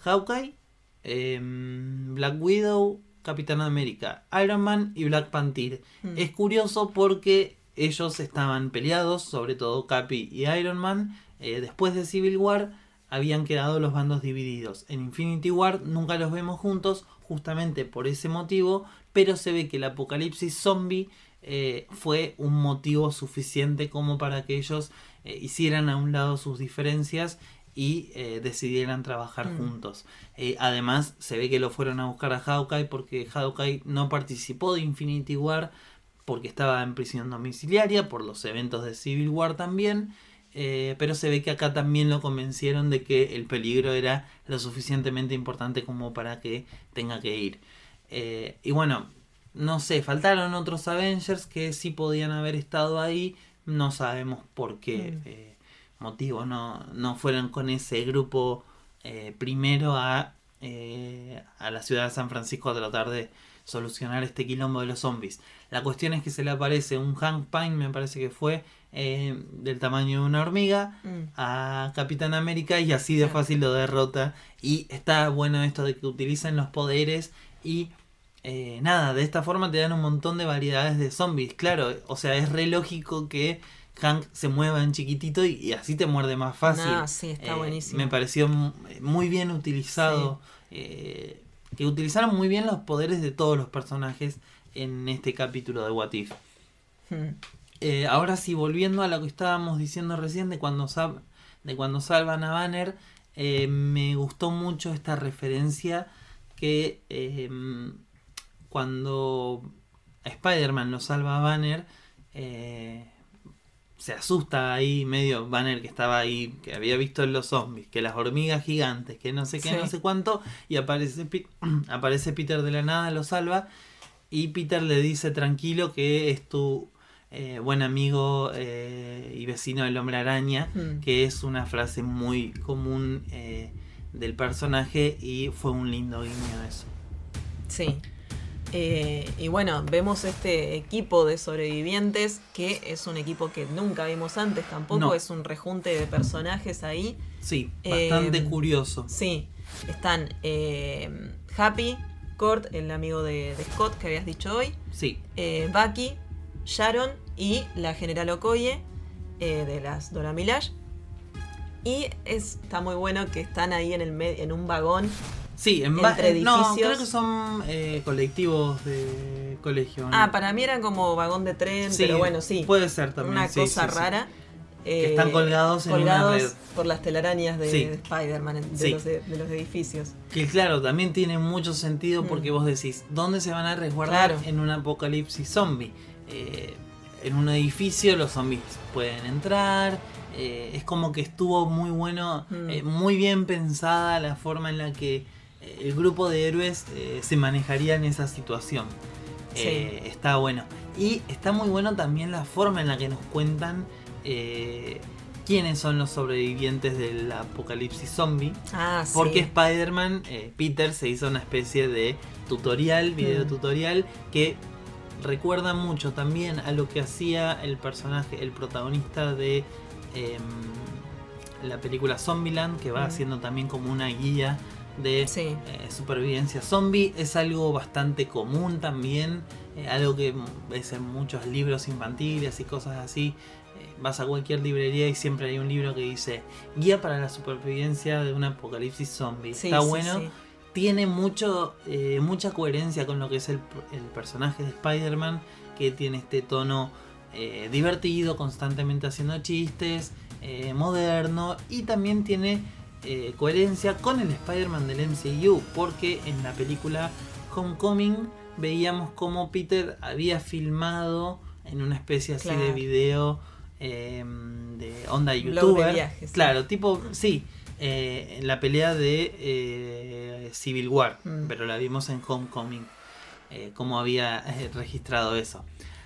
Speaker 3: Hawkeye, em, Black Widow, Capitán América, Iron Man y Black Panther.
Speaker 2: Mm.
Speaker 3: Es curioso porque ellos estaban peleados, sobre todo Capi y Iron Man. eh, después de Civil War habían quedado los bandos divididos. En Infinity War nunca los vemos juntos, justamente por ese motivo, pero se ve que el apocalipsis zombie eh, fue un motivo suficiente como para que ellos eh, hicieran a un lado sus diferencias y eh, decidieran trabajar
Speaker 2: Mm.
Speaker 3: juntos. Eh, además, se ve que lo fueron a buscar a Hawkeye porque Hawkeye no participó de Infinity War porque estaba en prisión domiciliaria por los eventos de Civil War también. eh, pero se ve que acá también lo convencieron de que el peligro era lo suficientemente importante como para que tenga que ir. Y bueno, no sé, faltaron otros Avengers que sí podían haber estado ahí. No sabemos por qué
Speaker 2: Mm.
Speaker 3: Motivo no, no fueron con ese grupo eh, primero a, eh, a la ciudad de San Francisco a tratar de solucionar este quilombo de los zombies. La cuestión es que se le aparece un Hank Pine, me parece que fue, eh, del tamaño de una hormiga,
Speaker 2: Mm.
Speaker 3: a Capitán América y así de fácil lo derrota. Y está bueno esto de que utilicen los poderes y eh, nada, de esta forma te dan un montón de variedades de zombies. Claro, o sea, es re lógico que Hank se mueva en chiquitito y, y así te muerde más fácil.
Speaker 2: Ah, sí, está
Speaker 3: Eh,
Speaker 2: buenísimo.
Speaker 3: Me pareció mu- muy bien utilizado. eh, que utilizaron muy bien los poderes de todos los personajes en este capítulo de What If.
Speaker 2: Mm.
Speaker 3: Eh, ahora sí, volviendo a lo que estábamos diciendo recién de cuando, de cuando salvan a Banner, eh, me gustó mucho esta referencia que eh, cuando Spider-Man lo salva a Banner, se asusta ahí medio Banner que estaba ahí, que había visto en los zombies, que las hormigas gigantes, que no sé qué,
Speaker 2: Sí.
Speaker 3: no sé cuánto, y aparece, aparece Peter de la nada, lo salva, y Peter le dice tranquilo que es tu eh, buen amigo eh, y vecino del hombre araña,
Speaker 2: Mm.
Speaker 3: que es una frase muy común eh, del personaje y fue un lindo guiño eso.
Speaker 2: Sí. Eh, y bueno, vemos este equipo de sobrevivientes que es un equipo que nunca vimos antes tampoco,
Speaker 3: No.
Speaker 2: es un rejunte de personajes ahí.
Speaker 3: Sí,
Speaker 2: Eh,
Speaker 3: bastante curioso.
Speaker 2: Sí, están eh, Happy, Kurt, el amigo de, de Scott que habías dicho hoy,
Speaker 3: Sí,
Speaker 2: eh, Bucky, Sharon y la general Okoye eh, de las Dora Milaje. Y es, está muy bueno que están ahí en el en un vagón.
Speaker 3: Sí, en
Speaker 2: Entre
Speaker 3: No,
Speaker 2: edificios.
Speaker 3: creo que son eh, colectivos de colegio. ¿no?
Speaker 2: Ah, para mí era como vagón de tren,
Speaker 3: Sí,
Speaker 2: pero bueno, sí.
Speaker 3: Puede ser también.
Speaker 2: una
Speaker 3: sí,
Speaker 2: cosa
Speaker 3: sí,
Speaker 2: rara.
Speaker 3: Que
Speaker 2: eh,
Speaker 3: están colgados en una red.
Speaker 2: por las telarañas de, Spider-Man, de, los de, de los edificios.
Speaker 3: Que claro, también tiene mucho sentido
Speaker 2: Mm.
Speaker 3: porque vos decís, ¿dónde se van a resguardar
Speaker 2: Claro.
Speaker 3: en un apocalipsis zombie? Eh, en un edificio los zombies pueden entrar. eh, es como que estuvo muy bueno,
Speaker 2: Mm.
Speaker 3: eh, muy bien pensada la forma en la que eh, el grupo de héroes eh, se manejaría en esa situación. Eh, está bueno. Y está muy bueno también la forma en la que nos cuentan eh, quiénes son los sobrevivientes del apocalipsis zombie.
Speaker 2: Ah, sí.
Speaker 3: Porque Spider-Man, Peter se hizo una especie de tutorial, video
Speaker 2: Mm.
Speaker 3: tutorial, que recuerda mucho también a lo que hacía el personaje, el protagonista de em, la película Zombieland, que va
Speaker 2: Mm.
Speaker 3: haciendo también como una guía de
Speaker 2: Sí.
Speaker 3: eh, supervivencia zombie. Es algo bastante común también, eh, algo que ves en muchos libros infantiles y cosas así. Eh, vas a cualquier librería y siempre hay un libro que dice Guía para la supervivencia de un apocalipsis zombie.
Speaker 2: Sí,
Speaker 3: Está
Speaker 2: sí,
Speaker 3: bueno. Tiene mucho, mucha coherencia con lo que es el, el personaje de Spider-Man, que tiene este tono divertido, constantemente haciendo chistes, moderno, y también tiene eh, coherencia con el Spider-Man del MCU, porque en la película Homecoming veíamos cómo Peter había filmado en una especie así de video eh, de onda
Speaker 2: de
Speaker 3: youtuber.
Speaker 2: viajes, sí.
Speaker 3: Claro, tipo, sí, eh, en la pelea de eh, Civil War,
Speaker 2: Mm.
Speaker 3: pero la vimos en Homecoming, cómo había registrado eso.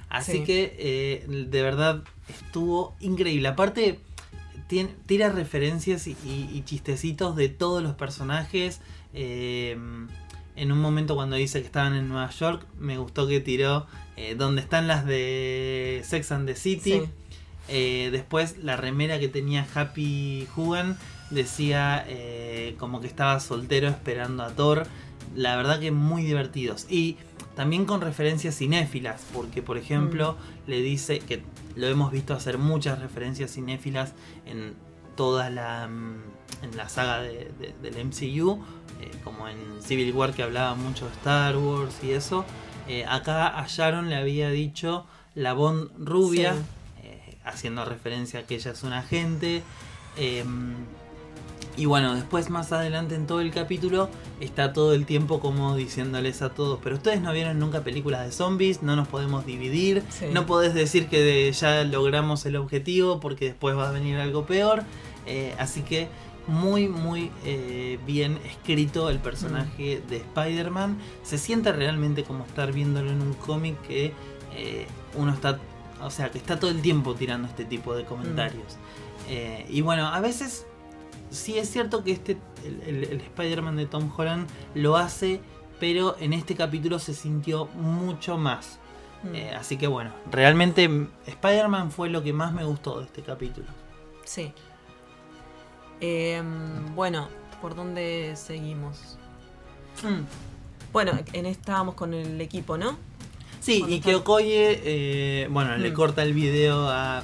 Speaker 3: Así
Speaker 2: Sí.
Speaker 3: que de verdad estuvo increíble. Aparte, tira referencias y, y- y chistecitos de todos los personajes. eh, en un momento cuando dice que estaban en Nueva York, me gustó que tiró eh, donde están las de Sex and the City.
Speaker 2: Sí.
Speaker 3: Eh, después la remera que tenía Happy Hogan decía eh, como que estaba soltero esperando a Thor. La verdad que muy divertidos. Y también con referencias cinéfilas, porque por ejemplo le dice que lo hemos visto hacer muchas referencias cinéfilas en toda la, mm, en la saga de- de- del MCU, eh, como en Civil War que hablaba mucho de Star Wars y eso. Eh, acá a Sharon le había dicho la Bond rubia,
Speaker 2: Sí.
Speaker 3: eh, haciendo referencia a que ella es una agente. Y bueno, después más adelante en todo el capítulo está todo el tiempo como diciéndoles a todos, pero ustedes no vieron nunca películas de zombies, no nos podemos dividir,
Speaker 2: Sí.
Speaker 3: no podés decir que de- ya logramos el objetivo porque después va a venir algo peor. Eh, así que muy, muy eh, bien escrito el personaje de Spider-Man. Se siente realmente como estar viéndolo en un cómic que eh, uno está, o sea, que está todo el tiempo tirando este tipo de comentarios. Eh, y bueno, a veces sí es cierto que este, el, el- el Spider-Man de Tom Holland lo hace, pero en este capítulo se sintió mucho más.
Speaker 2: Mm.
Speaker 3: Eh, así que bueno, realmente mm, Spider-Man fue lo que más me gustó de este capítulo.
Speaker 2: Sí. Em, bueno, ¿por dónde seguimos? Bueno, en estábamos con el equipo, ¿no?
Speaker 3: Sí, y que Okoye, eh, bueno, le
Speaker 2: Mm.
Speaker 3: corta el video a,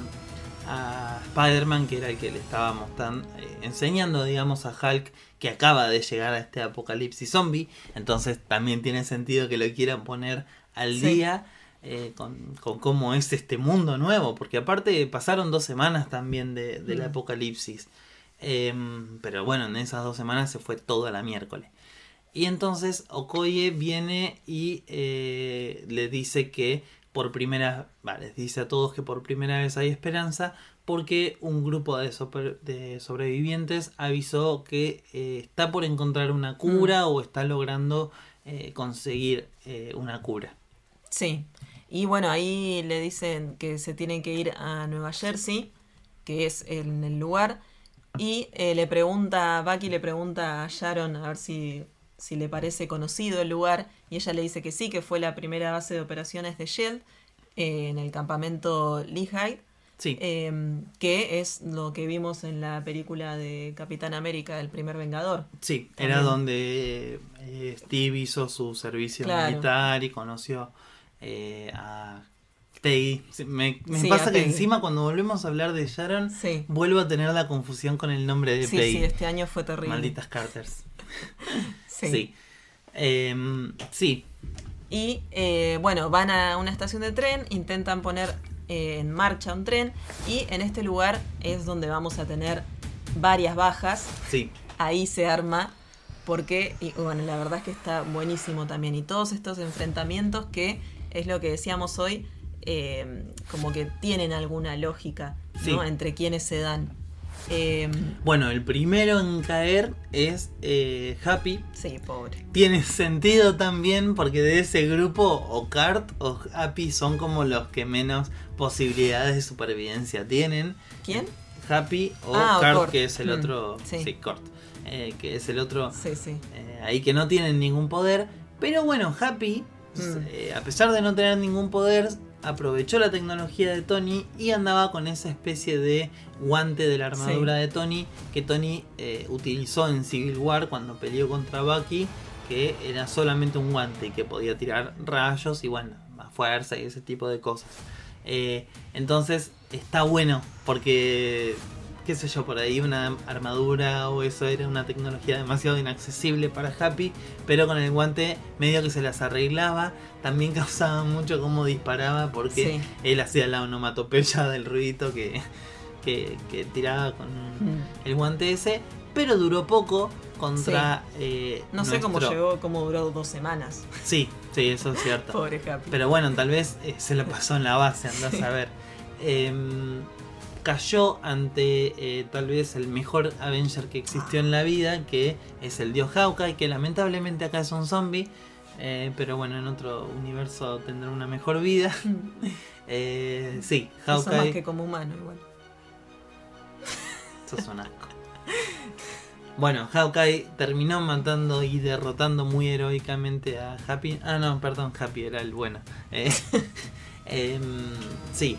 Speaker 3: a Spider-Man, que era el que le estábamos tan, eh, enseñando, digamos, a Hulk, que acaba de llegar a este apocalipsis zombie. Entonces también tiene sentido que lo quieran poner al
Speaker 2: Sí.
Speaker 3: día eh, con, con cómo es este mundo nuevo. Porque aparte pasaron dos semanas también de- del
Speaker 2: Mm.
Speaker 3: apocalipsis. Em, pero bueno, en esas dos semanas se fue todo a la miércoles. Y entonces Okoye viene y eh, le dice que por primera vale, les dice a todos que por primera vez hay esperanza porque un grupo de, sobrevivientes avisó que eh, está por encontrar una cura o está logrando eh, conseguir eh, una cura.
Speaker 2: Sí. Y bueno, ahí le dicen que se tienen que ir a Nueva Jersey, que es en el lugar. Y le pregunta, Bucky le pregunta a Sharon a ver si, si le parece conocido el lugar. Y ella le dice que sí, que fue la primera base de operaciones de Shield eh, en el campamento Lehigh.
Speaker 3: Sí,
Speaker 2: eh, que es lo que vimos en la película de Capitán América, el primer Vengador.
Speaker 3: sí, era donde eh, Steve hizo su servicio
Speaker 2: Claro.
Speaker 3: militar y conoció eh, a Peggy. Me, me
Speaker 2: Sí,
Speaker 3: pasa que
Speaker 2: Peggy.
Speaker 3: encima cuando volvemos a hablar de Sharon,
Speaker 2: Sí.
Speaker 3: vuelvo a tener la confusión con el nombre de
Speaker 2: Sí,
Speaker 3: Peggy.
Speaker 2: sí, este año fue terrible.
Speaker 3: Malditas Carters.
Speaker 2: Sí.
Speaker 3: Sí. Em, sí.
Speaker 2: Y eh, bueno, van a una estación de tren, intentan poner eh, en marcha un tren y en este lugar es donde vamos a tener varias bajas.
Speaker 3: Sí.
Speaker 2: Ahí se arma porque, y bueno, la verdad es que está buenísimo también. Y todos estos enfrentamientos que es lo que decíamos hoy, eh, como que tienen alguna lógica ¿no? Entre quienes se dan. Eh,
Speaker 3: Bueno, el primero en caer es eh, Happy.
Speaker 2: sí, pobre.
Speaker 3: Tiene sentido también porque de ese grupo o Kart o Happy son como los que menos posibilidades de supervivencia tienen.
Speaker 2: ¿Quién?
Speaker 3: Happy o
Speaker 2: Ah, o
Speaker 3: Kart,
Speaker 2: Kurt.
Speaker 3: que es el
Speaker 2: Mm,
Speaker 3: otro.
Speaker 2: sí.
Speaker 3: Sí, Kurt. Eh, que es el otro
Speaker 2: Sí, sí.
Speaker 3: eh, ahí que no tienen ningún poder. Pero bueno, Happy,
Speaker 2: Mm.
Speaker 3: eh, a pesar de no tener ningún poder, aprovechó la tecnología de Tony y andaba con esa especie de guante de la armadura
Speaker 2: Sí.
Speaker 3: de Tony que Tony eh, utilizó en Civil War cuando peleó contra Bucky, que era solamente un guante y que podía tirar rayos y bueno, más fuerza y ese tipo de cosas. Eh, entonces está bueno porque qué sé yo, por ahí una armadura o eso era una tecnología demasiado inaccesible para Happy, pero con el guante medio que se las arreglaba, también causaba mucho cómo disparaba porque
Speaker 2: Sí.
Speaker 3: él hacía la onomatopeya del ruidito que, que, que tiraba con
Speaker 2: Mm.
Speaker 3: el guante ese, pero duró poco contra... eh,
Speaker 2: No sé cómo llegó, cómo duró dos semanas.
Speaker 3: Sí, sí, eso es cierto.
Speaker 2: Pobre Happy.
Speaker 3: Pero bueno, tal vez eh, se lo pasó en la base, andás a ver. Em, cayó ante eh, tal vez el mejor Avenger que existió en la vida, que es el dios Hawkeye, que lamentablemente acá es un zombie. eh, pero bueno, en otro universo tendrá una mejor vida. Eh, sí,
Speaker 2: Eso más
Speaker 3: Hawkeye.
Speaker 2: que como humano igual.
Speaker 3: Sos un asco. Bueno, Hawkeye terminó matando y derrotando muy heroicamente a Happy. Ah, no, perdón, Happy era el bueno. Em, sí.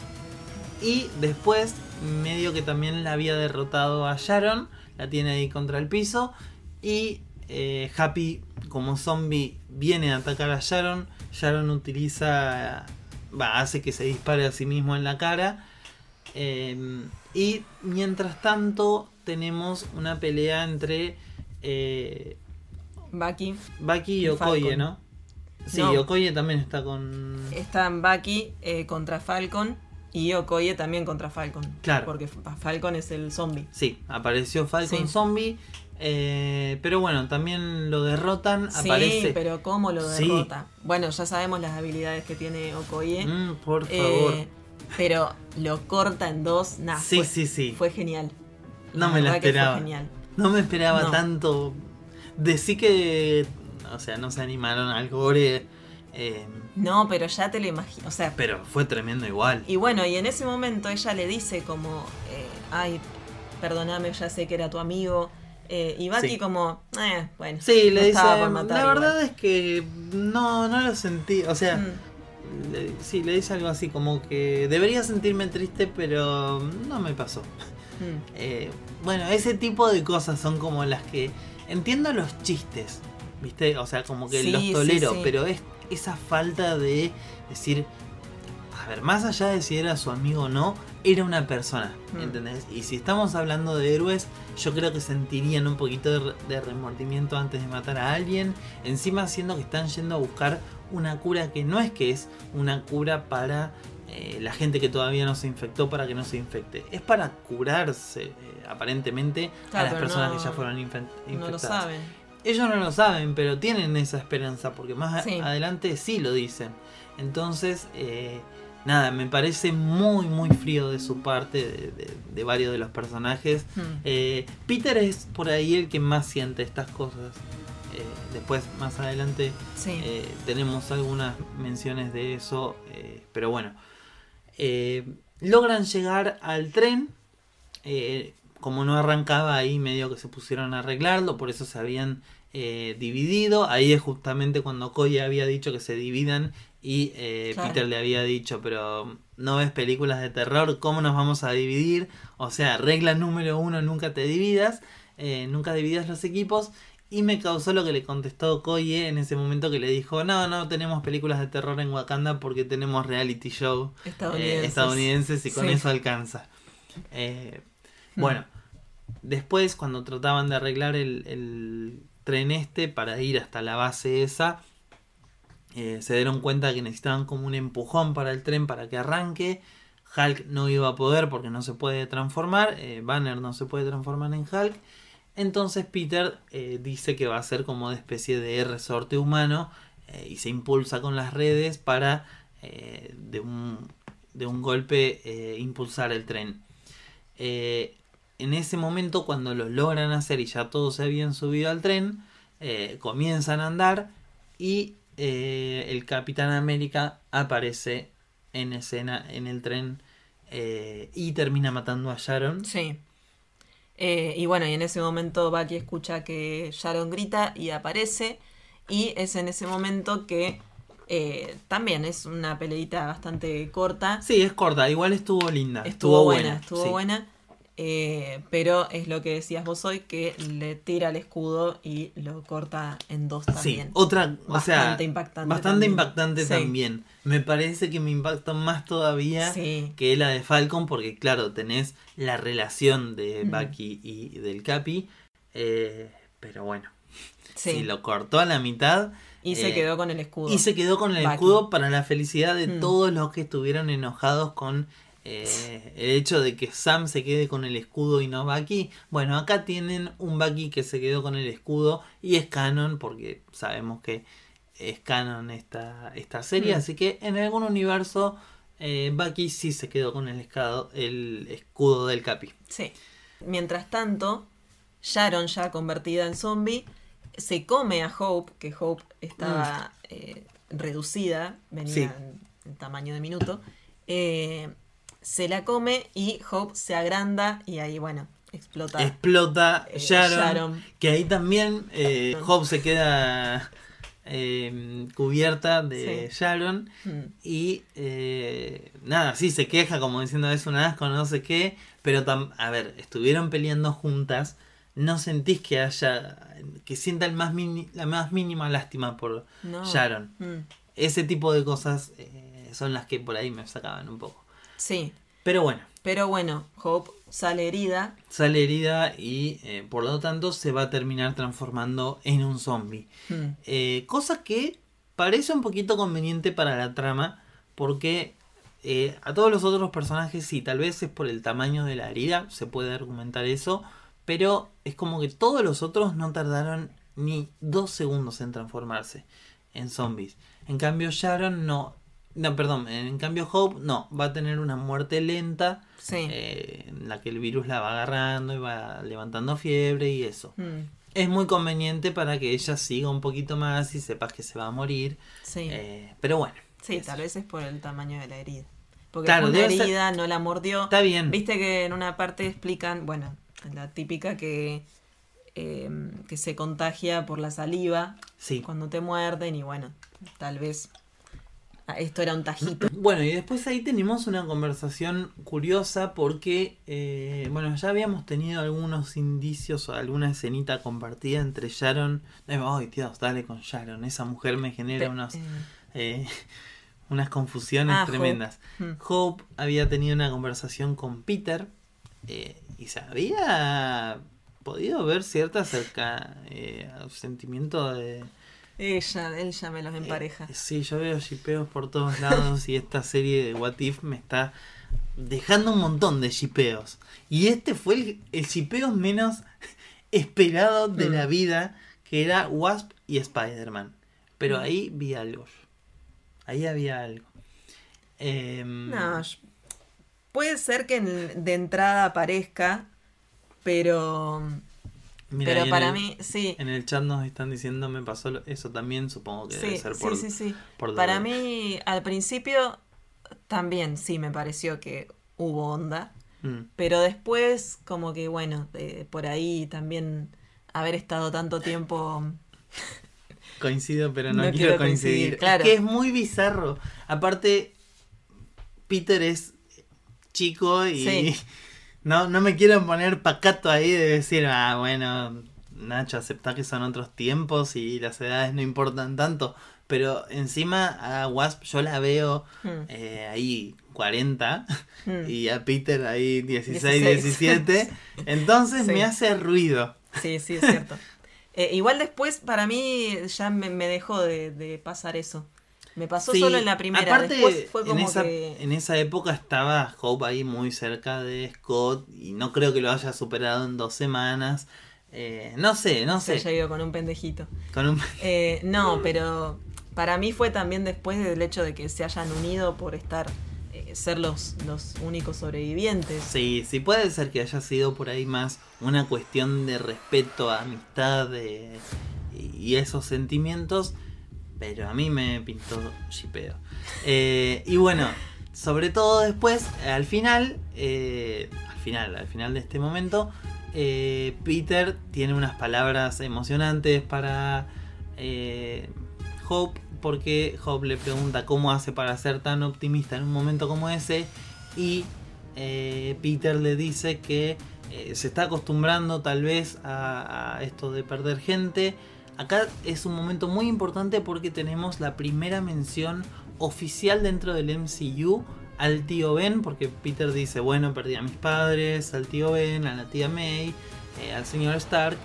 Speaker 3: Y después, medio que también la había derrotado a Sharon. La tiene ahí contra el piso. Y eh, Happy, como zombie, viene a atacar a Sharon. Sharon utiliza. Va, hace que se dispare a sí mismo en la cara. Eh, y mientras tanto tenemos una pelea entre eh.
Speaker 2: Bucky
Speaker 3: y Okoye,
Speaker 2: Falcon.
Speaker 3: ¿no? Sí,
Speaker 2: No.
Speaker 3: Okoye también está con...
Speaker 2: Están Bucky eh, contra Falcon y Okoye también contra Falcon.
Speaker 3: Claro.
Speaker 2: Porque Fa- Falcon es el zombie.
Speaker 3: Sí, apareció Falcon
Speaker 2: Sí.
Speaker 3: Zombie. eh, pero bueno, también lo derrotan.
Speaker 2: Sí,
Speaker 3: aparece...
Speaker 2: pero ¿cómo lo
Speaker 3: Sí.
Speaker 2: derrota? Bueno, ya sabemos las habilidades que tiene Okoye.
Speaker 3: Mm, por
Speaker 2: eh,
Speaker 3: favor.
Speaker 2: pero lo corta en dos. Nah,
Speaker 3: sí,
Speaker 2: fue,
Speaker 3: sí, sí.
Speaker 2: fue genial.
Speaker 3: No me la esperaba.
Speaker 2: genial.
Speaker 3: No me esperaba
Speaker 2: No.
Speaker 3: tanto. Decí que... O sea, no se animaron al gore. Eh,
Speaker 2: No, pero ya te lo imagino. O sea,
Speaker 3: pero fue tremendo igual.
Speaker 2: Y bueno, y en ese momento ella le dice como, eh, ay, perdóname, ya sé que era tu amigo. Eh, y Bucky
Speaker 3: Sí.
Speaker 2: como, eh, bueno,
Speaker 3: Sí, le dice,
Speaker 2: por matar
Speaker 3: la
Speaker 2: igual".
Speaker 3: verdad es que no, no lo sentí, o sea,
Speaker 2: Mm,
Speaker 3: le- sí, le dice algo así como que debería sentirme triste, pero no me pasó.
Speaker 2: mm.
Speaker 3: Eh, bueno, ese tipo de cosas son como las que entiendo los chistes, ¿viste? O sea, como que
Speaker 2: Sí,
Speaker 3: los tolero,
Speaker 2: sí.
Speaker 3: pero es esa falta de decir, a ver, más allá de si era su amigo o no, era una persona,
Speaker 2: Mm.
Speaker 3: ¿entendés? Y si estamos hablando de héroes, yo creo que sentirían un poquito de, re- de remordimiento antes de matar a alguien, encima siendo que están yendo a buscar una cura que no es que es una cura para eh, la gente que todavía no se infectó para que no se infecte, es para curarse eh, aparentemente
Speaker 2: Claro,
Speaker 3: a las personas
Speaker 2: no-
Speaker 3: que ya fueron infe- infectadas.
Speaker 2: No lo saben.
Speaker 3: Ellos no lo saben, pero tienen esa esperanza, porque más
Speaker 2: Sí.
Speaker 3: adelante sí lo dicen. Entonces, eh, nada, me parece muy, muy frío de su parte, de, de- de varios de los personajes.
Speaker 2: Mm.
Speaker 3: Eh, Peter es por ahí el que más siente estas cosas. Eh, después, más adelante,
Speaker 2: Sí.
Speaker 3: eh, tenemos algunas menciones de eso, pero bueno. Logran llegar al tren. eh, como no arrancaba ahí, medio que se pusieron a arreglarlo, por eso se habían eh, dividido. Ahí es justamente cuando Koya había dicho que se dividan y eh,
Speaker 2: Claro.
Speaker 3: Peter le había dicho, pero no ves películas de terror, ¿cómo nos vamos a dividir? O sea, regla número uno, nunca te dividas, eh, nunca dividas los equipos. Y me causó lo que le contestó Koye en ese momento que le dijo, no, no tenemos películas de terror en Wakanda porque tenemos reality show eh,
Speaker 2: Estadounidenses.
Speaker 3: estadounidenses y con
Speaker 2: Sí.
Speaker 3: eso alcanza. Eh,
Speaker 2: Mm.
Speaker 3: bueno, después cuando trataban de arreglar el, el tren este para ir hasta la base esa, eh, se dieron cuenta que necesitaban como un empujón para el tren para que arranque. Hulk no iba a poder porque no se puede transformar. eh, Banner no se puede transformar en Hulk. Entonces Peter eh, dice que va a ser como de especie de resorte humano y se impulsa con las redes para de, un, de un golpe impulsar el tren. En ese momento cuando lo logran hacer y ya todos se habían subido al tren, eh, comienzan a andar y eh, el Capitán América aparece en escena en el tren eh, y termina matando a Sharon.
Speaker 2: Sí. Eh, y bueno, y en ese momento Bucky escucha que Sharon grita y aparece. Y es en ese momento que eh, también es una peleita bastante corta.
Speaker 3: Sí, es corta, igual estuvo linda.
Speaker 2: Estuvo buena, estuvo
Speaker 3: sí.
Speaker 2: buena. Eh, pero es lo que decías vos hoy, que le tira el escudo y lo corta en dos
Speaker 3: Sí,
Speaker 2: también.
Speaker 3: otra, o sea,
Speaker 2: Bastante impactante
Speaker 3: Bastante
Speaker 2: también.
Speaker 3: impactante
Speaker 2: Sí.
Speaker 3: también. Me parece que me impacta más todavía
Speaker 2: Sí.
Speaker 3: que la de Falcon, porque claro, tenés la relación de
Speaker 2: Mm.
Speaker 3: Bucky y del Capi. eh, pero bueno,
Speaker 2: Sí.
Speaker 3: si lo cortó a la mitad.
Speaker 2: Y se
Speaker 3: eh,
Speaker 2: quedó con el escudo.
Speaker 3: Y se quedó con el
Speaker 2: Bucky.
Speaker 3: escudo para la felicidad de
Speaker 2: Mm.
Speaker 3: todos los que estuvieron enojados con eh, el hecho de que Sam se quede con el escudo y no Bucky. Bueno, acá tienen un Bucky que se quedó con el escudo y es canon porque sabemos que es canon esta, esta serie.
Speaker 2: Mm.
Speaker 3: Así que en algún universo eh, Bucky sí se quedó con el, escado, el escudo del Capi.
Speaker 2: Sí. Mientras tanto, Sharon, ya convertida en zombie, se come a Hope, que Hope estaba eh, reducida, venía
Speaker 3: Mm. Sí.
Speaker 2: en, en tamaño de minuto. eh, se la come y Hope se agranda y ahí, bueno, explota.
Speaker 3: Explota
Speaker 2: Eh,
Speaker 3: Sharon,
Speaker 2: Sharon.
Speaker 3: Que ahí también eh. Hope se queda eh, cubierta de
Speaker 2: Sí.
Speaker 3: Sharon.
Speaker 2: Mm,
Speaker 3: Y eh, nada, sí, se queja como diciendo es un asco, no sé qué. Pero, tam- a ver, estuvieron peleando juntas. No sentís que haya. que sienta el más la más mínima lástima por
Speaker 2: no.
Speaker 3: Sharon.
Speaker 2: Mm,
Speaker 3: Ese tipo de cosas eh, son las que por ahí me sacaban un poco.
Speaker 2: Sí,
Speaker 3: Pero bueno,
Speaker 2: pero bueno, Hope sale herida.
Speaker 3: sale herida y eh, por lo tanto se va a terminar transformando en un zombie.
Speaker 2: Mm,
Speaker 3: Eh, cosa que parece un poquito conveniente para la trama porque eh, a todos los otros personajes sí, tal vez es por el tamaño de la herida, se puede argumentar eso, pero es como que todos los otros no tardaron ni dos segundos en transformarse en zombies. En cambio Sharon no, no, perdón, en cambio Hope no, va a tener una muerte lenta
Speaker 2: sí.
Speaker 3: eh, en la que el virus la va agarrando y va levantando fiebre y eso.
Speaker 2: Mm,
Speaker 3: Es muy conveniente para que ella siga un poquito más y sepas que se va a morir.
Speaker 2: sí.
Speaker 3: Eh, pero bueno.
Speaker 2: Sí,
Speaker 3: eso.
Speaker 2: tal vez es por el tamaño de la herida. Porque
Speaker 3: Claro,
Speaker 2: fue una
Speaker 3: debe ser-
Speaker 2: herida, no la mordió.
Speaker 3: Está bien.
Speaker 2: Viste que en una parte explican, bueno, la típica que, eh, que se contagia por la saliva
Speaker 3: Sí.
Speaker 2: cuando te muerden y bueno, tal vez esto era un tajito.
Speaker 3: Bueno, y después ahí tenemos una conversación curiosa porque, eh, bueno, ya habíamos tenido algunos indicios o alguna escenita compartida entre Sharon. Ay, Dios, dale con Sharon. Esa mujer me genera
Speaker 2: Pe-
Speaker 3: unos,
Speaker 2: eh,
Speaker 3: eh, unas confusiones
Speaker 2: Ah, Hope.
Speaker 3: tremendas.
Speaker 2: mm,
Speaker 3: Hope había tenido una conversación con Peter eh, y se había podido ver cierta cerca eh, sentimiento de
Speaker 2: ella, él ya me los empareja.
Speaker 3: eh, sí yo veo shipeos por todos lados y esta serie de What If me está dejando un montón de shipeos y este fue el, shipeo menos esperado de
Speaker 2: Mm.
Speaker 3: la vida que era Wasp y Spider-Man pero
Speaker 2: Mm.
Speaker 3: ahí vi algo ahí había algo Em,
Speaker 2: No, puede ser que de entrada aparezca, pero,
Speaker 3: mira,
Speaker 2: pero para
Speaker 3: el-
Speaker 2: mí, sí.
Speaker 3: En el chat nos están diciendo me pasó eso también, supongo que debe
Speaker 2: Sí,
Speaker 3: ser
Speaker 2: sí,
Speaker 3: por,
Speaker 2: sí, sí.
Speaker 3: por
Speaker 2: Para mí, al principio, también sí me pareció que hubo onda.
Speaker 3: Mm,
Speaker 2: Pero después, como que bueno, por ahí también haber estado tanto tiempo.
Speaker 3: Coincido, pero no,
Speaker 2: No
Speaker 3: quiero,
Speaker 2: quiero
Speaker 3: coincidir.
Speaker 2: coincidir, claro.
Speaker 3: Es que es muy bizarro. Aparte, Peter es chico y
Speaker 2: Sí.
Speaker 3: no, no me quiero poner pacato ahí de decir, ah, bueno, Nacho, aceptá que son otros tiempos y las edades no importan tanto. Pero encima a Wasp yo la veo
Speaker 2: Hmm.
Speaker 3: eh, ahí 40
Speaker 2: Hmm.
Speaker 3: y a Peter ahí 16,
Speaker 2: 16.
Speaker 3: 17. Entonces
Speaker 2: Sí.
Speaker 3: me hace ruido.
Speaker 2: Sí, sí, es cierto. Eh, igual después, para mí, ya me, me dejó de, de pasar eso. Me pasó
Speaker 3: Sí,
Speaker 2: solo en la primera.
Speaker 3: Aparte,
Speaker 2: después fue
Speaker 3: en,
Speaker 2: como
Speaker 3: esa,
Speaker 2: que.
Speaker 3: en esa época estaba Hope ahí muy cerca de Scott y no creo que lo haya superado en dos semanas. Eh, no sé, no
Speaker 2: se
Speaker 3: sé.
Speaker 2: haya ido con un pendejito.
Speaker 3: Con un...
Speaker 2: Eh, no, pero para mí fue también después del hecho de que se hayan unido por estar. eh, ser los, los únicos sobrevivientes.
Speaker 3: Sí, sí puede ser que haya sido por ahí más una cuestión de respeto, amistad eh, y esos sentimientos, pero a mí me pintó chipeo. Eh, y bueno, sobre todo después, al final, eh, al final, al final de este momento, eh, Peter tiene unas palabras emocionantes para Hope, porque Hope le pregunta cómo hace para ser tan optimista en un momento como ese, y Peter le dice que se está acostumbrando tal vez a esto de perder gente. Acá es un momento muy importante porque tenemos la primera mención oficial dentro del MCU al tío Ben, porque Peter dice, bueno, perdí a mis padres, al tío Ben, a la tía May, eh, al señor Stark.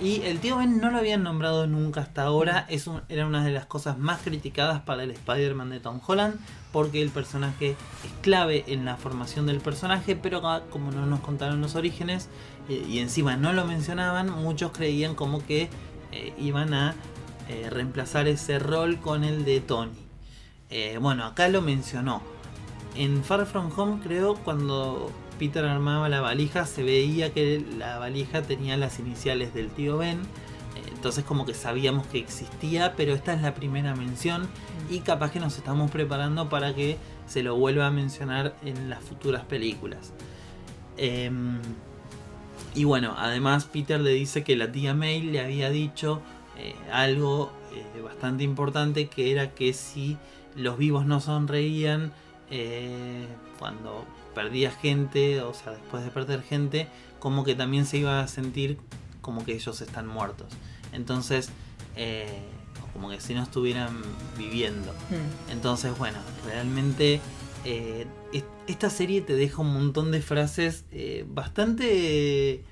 Speaker 3: Y el tío Ben no lo habían nombrado nunca hasta ahora. Es un- era una de las cosas más criticadas para el Spider-Man de Tom Holland. Porque el personaje es clave en la formación del personaje. Pero como no nos contaron los orígenes eh, y encima no lo mencionaban, muchos creían como que eh, iban a eh, reemplazar ese rol con el de Tony. Eh, bueno, acá lo mencionó. En Far From Home, creo, cuando Peter armaba la valija, se veía que la valija tenía las iniciales del tío Ben. Eh, Entonces como que sabíamos que existía, pero esta es la primera mención y capaz que nos estamos preparando para que se lo vuelva a mencionar en las futuras películas. Y bueno, además Peter le dice que la tía May le había dicho eh, algo eh, bastante importante que era que si los vivos no sonreían eh, cuando perdía gente, o sea, después de perder gente, como que también se iba a sentir como que ellos están muertos. Entonces, eh, como que si no estuvieran viviendo.
Speaker 2: Hmm.
Speaker 3: Entonces, bueno, realmente eh, est- esta serie te deja un montón de frases eh, bastante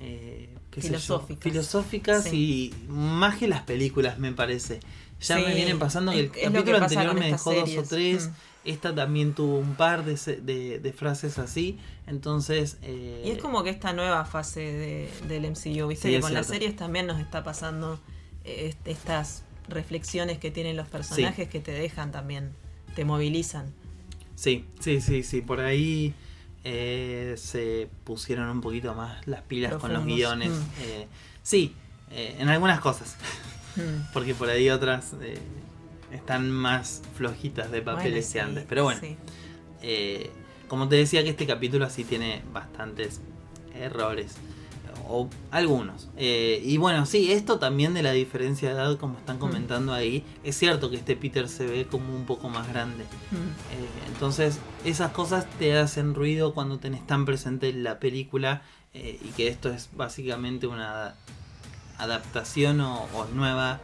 Speaker 3: eh,
Speaker 2: Filosóficas.
Speaker 3: filosóficas
Speaker 2: Sí.
Speaker 3: y más que las películas, me parece. Ya me vienen pasando que el
Speaker 2: es- que
Speaker 3: capítulo anterior me dejó dos o tres.
Speaker 2: Mm.
Speaker 3: Esta también tuvo un par de, de- de frases así. Entonces. eh,
Speaker 2: Y es como que esta nueva fase de- del MCU, viste
Speaker 3: Sí,
Speaker 2: que con las
Speaker 3: cierto.
Speaker 2: series también nos está pasando eh, est- estas reflexiones que tienen los personajes que te dejan también, te movilizan.
Speaker 3: Sí, sí, sí, sí. Por ahí eh, se pusieron un poquito más las pilas con los guiones.
Speaker 2: Mm.
Speaker 3: Eh, sí, eh, en algunas cosas.
Speaker 2: Hmm.
Speaker 3: Porque por ahí otras eh, están más flojitas de papeles
Speaker 2: Bueno,
Speaker 3: que
Speaker 2: sí,
Speaker 3: antes. Pero bueno,
Speaker 2: sí.
Speaker 3: eh, como te decía que este capítulo así tiene bastantes errores. O algunos. Eh, y bueno, sí, esto también de la diferencia de edad, como
Speaker 2: Mm.
Speaker 3: están comentando ahí, es cierto que este Peter se ve como un poco más grande.
Speaker 2: Hmm.
Speaker 3: Eh, entonces, esas cosas te hacen ruido cuando tenés tan presente la película eh, y que esto es básicamente una adaptación o, o nueva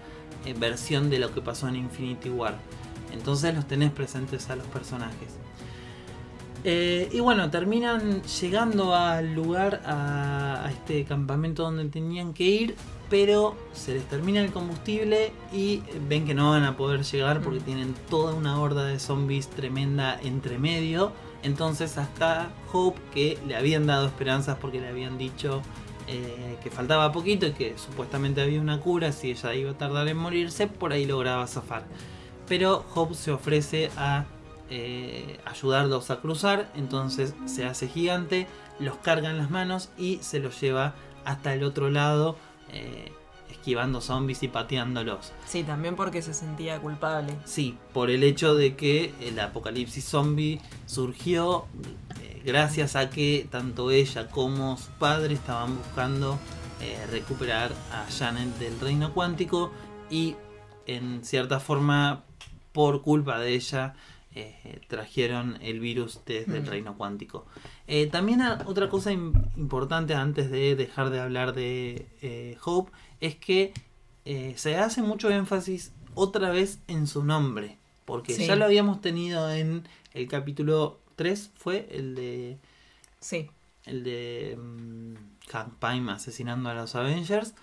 Speaker 3: versión de lo que pasó en Infinity War. Entonces los tenés presentes a los personajes. Eh, y bueno, terminan llegando al lugar, a, a este campamento donde tenían que ir, pero se les termina el combustible y ven que no van a poder llegar porque
Speaker 2: Mm.
Speaker 3: tienen toda una horda de zombies tremenda entre medio. Entonces acá Hope, que le habían dado esperanzas porque le habían dicho eh, que faltaba poquito y que supuestamente había una cura si ella iba a tardar en morirse, por ahí lograba zafar. Pero Hope se ofrece a eh, ayudarlos a cruzar, entonces se hace gigante, los carga en las manos y se los lleva hasta el otro lado, eh, esquivando zombies y pateándolos.
Speaker 2: Sí, también porque se sentía culpable.
Speaker 3: Sí, por el hecho de que el apocalipsis zombie surgió eh, gracias a que tanto ella como su padre estaban buscando eh, recuperar a Janet del reino cuántico y en cierta forma por culpa de ella eh, trajeron el virus desde el
Speaker 2: Mm.
Speaker 3: reino cuántico. Eh, también otra cosa im- importante antes de dejar de hablar de eh, Hope es que eh, se hace mucho énfasis otra vez en su nombre. Porque
Speaker 2: Sí.
Speaker 3: ya lo habíamos tenido en el capítulo 3, fue el de
Speaker 2: Sí.
Speaker 3: el de mm, Hank Pym asesinando a los Avengers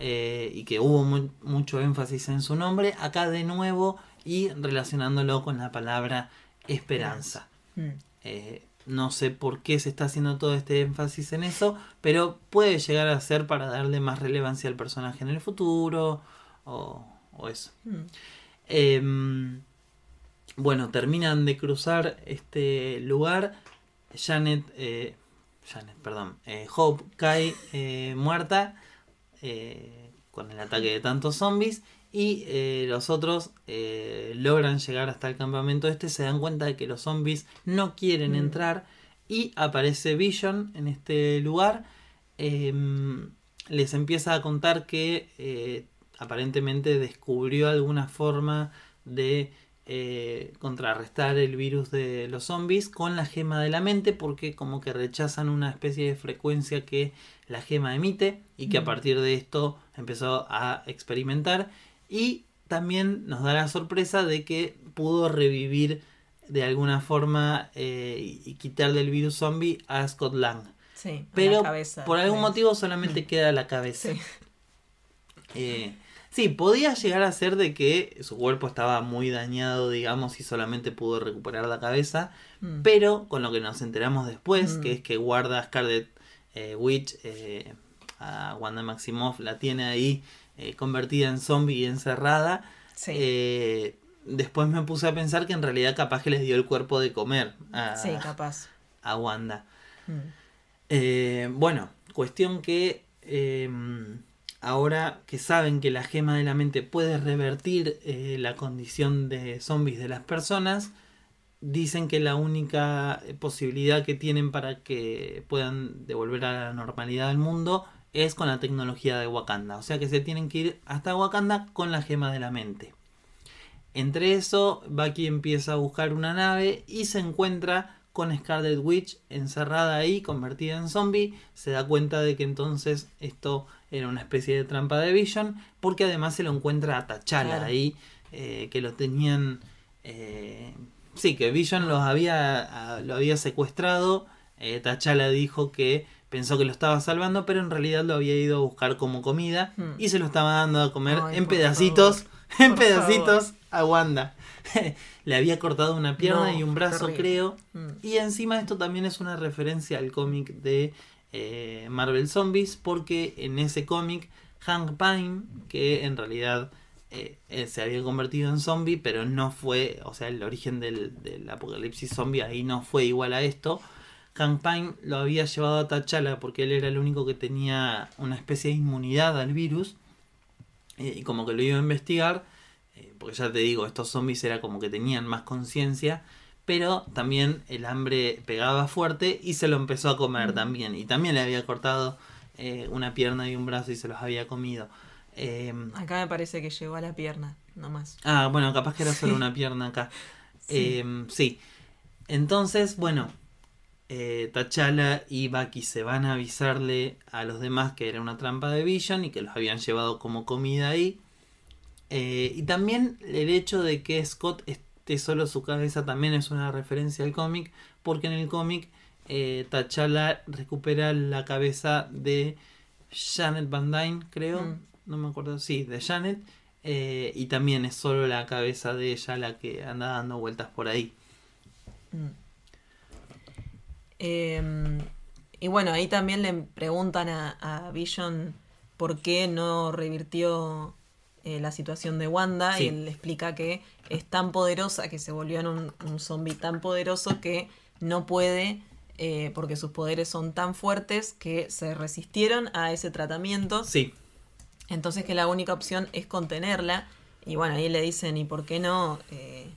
Speaker 3: y que hubo mu- mucho énfasis en su nombre, acá de nuevo y relacionándolo con la palabra esperanza.
Speaker 2: Mm.
Speaker 3: Eh, no sé por qué se está haciendo todo este énfasis en eso, pero puede llegar a ser para darle más relevancia al personaje en el futuro o, o eso.
Speaker 2: Mm.
Speaker 3: Em, bueno, terminan de cruzar este lugar. Janet, eh, Janet, perdón, eh, Hope cae muerta con el ataque de tantos zombies y eh, los otros eh, logran llegar hasta el campamento este, se dan cuenta de que los zombies no quieren
Speaker 2: Mm.
Speaker 3: entrar y aparece Vision en este lugar. Em, les empieza a contar que eh, aparentemente descubrió alguna forma de contrarrestar el virus de los zombies con la gema de la mente porque como que rechazan una especie de frecuencia que la gema emite y que a
Speaker 2: Mm.
Speaker 3: partir de esto empezó a experimentar y también nos da la sorpresa de que pudo revivir de alguna forma eh, y quitarle el virus zombie a Scott Lang.
Speaker 2: Sí.
Speaker 3: Pero
Speaker 2: cabeza
Speaker 3: por algún motivo solamente queda la cabeza.
Speaker 2: Sí.
Speaker 3: Eh, sí, podía llegar a ser de que su cuerpo estaba muy dañado, digamos, y solamente pudo recuperar la cabeza.
Speaker 2: Mm.
Speaker 3: Pero con lo que nos enteramos después,
Speaker 2: Mm.
Speaker 3: que es que guarda a Scarlet eh, Witch, a Wanda Maximoff, la tiene ahí eh, convertida en zombie y encerrada.
Speaker 2: Sí.
Speaker 3: Eh, después me puse a pensar que en realidad capaz que les dio el cuerpo de comer a,
Speaker 2: sí, capaz.
Speaker 3: a Wanda.
Speaker 2: Mm.
Speaker 3: Eh, bueno, cuestión que eh, ahora que saben que la gema de la mente puede revertir la condición de zombies de las personas, dicen que la única posibilidad que tienen para que puedan devolver a la normalidad al mundo es con la tecnología de Wakanda. O sea que se tienen que ir hasta Wakanda con la gema de la mente. Entre eso, Bucky empieza a buscar una nave y se encuentra con Scarlet Witch encerrada ahí, convertida en zombie. Se da cuenta de que entonces esto era una especie de trampa de Vision, porque además se lo encuentra a T'Challa
Speaker 2: Claro.
Speaker 3: ahí, eh, que lo tenían. eh, sí, que Vision los había, a- lo había secuestrado. Eh, T'Challa dijo que pensó que lo estaba salvando, pero en realidad lo había ido a buscar como comida
Speaker 2: Hmm.
Speaker 3: y se lo estaba dando a comer
Speaker 2: Ay,
Speaker 3: en pedacitos,
Speaker 2: favor.
Speaker 3: en
Speaker 2: Por
Speaker 3: pedacitos a Wanda. Le había cortado una pierna
Speaker 2: No,
Speaker 3: y un brazo, creo.
Speaker 2: Mm.
Speaker 3: Y encima esto también es una referencia al cómic de eh, Marvel Zombies, porque en ese cómic Hank Pym, que en realidad eh, él se había convertido en zombie, pero no fue, o sea, el origen del, del apocalipsis zombie ahí no fue igual a esto. Pym lo había llevado a T'Challa porque él era el único que tenía una especie de inmunidad al virus. eh, y como que lo iba a investigar, eh, porque ya te digo, estos zombies era como que tenían más conciencia, pero también el hambre pegaba fuerte y se lo empezó a comer también. Y también le había cortado eh, una pierna y un brazo y se los había comido. Eh,
Speaker 2: Acá me parece que llegó a la pierna, nomás.
Speaker 3: Ah, bueno, capaz que era solo una pierna acá.
Speaker 2: Sí.
Speaker 3: Eh, sí. Entonces, bueno, eh, T'Challa y Bucky se van a avisarle a los demás que era una trampa de Vision y que los habían llevado como comida ahí. Eh, y también el hecho de que Scott esté solo su cabeza también es una referencia al cómic, porque en el cómic eh, T'Challa recupera la cabeza de Janet Van Dyne, creo.
Speaker 2: Mm.
Speaker 3: No me acuerdo, sí, de Janet. eh, y también es solo la cabeza de ella la que anda dando vueltas por ahí.
Speaker 2: Mm. Eh, y bueno, ahí también le preguntan a, a Vision por qué no revirtió eh, la situación de Wanda
Speaker 3: Sí.
Speaker 2: y él le explica que es tan poderosa, que se volvió en un, un zombie tan poderoso que no puede, eh, porque sus poderes son tan fuertes que se resistieron a ese tratamiento.
Speaker 3: Sí,
Speaker 2: Entonces que la única opción es contenerla. Y bueno, ahí le dicen, ¿y por qué no eh,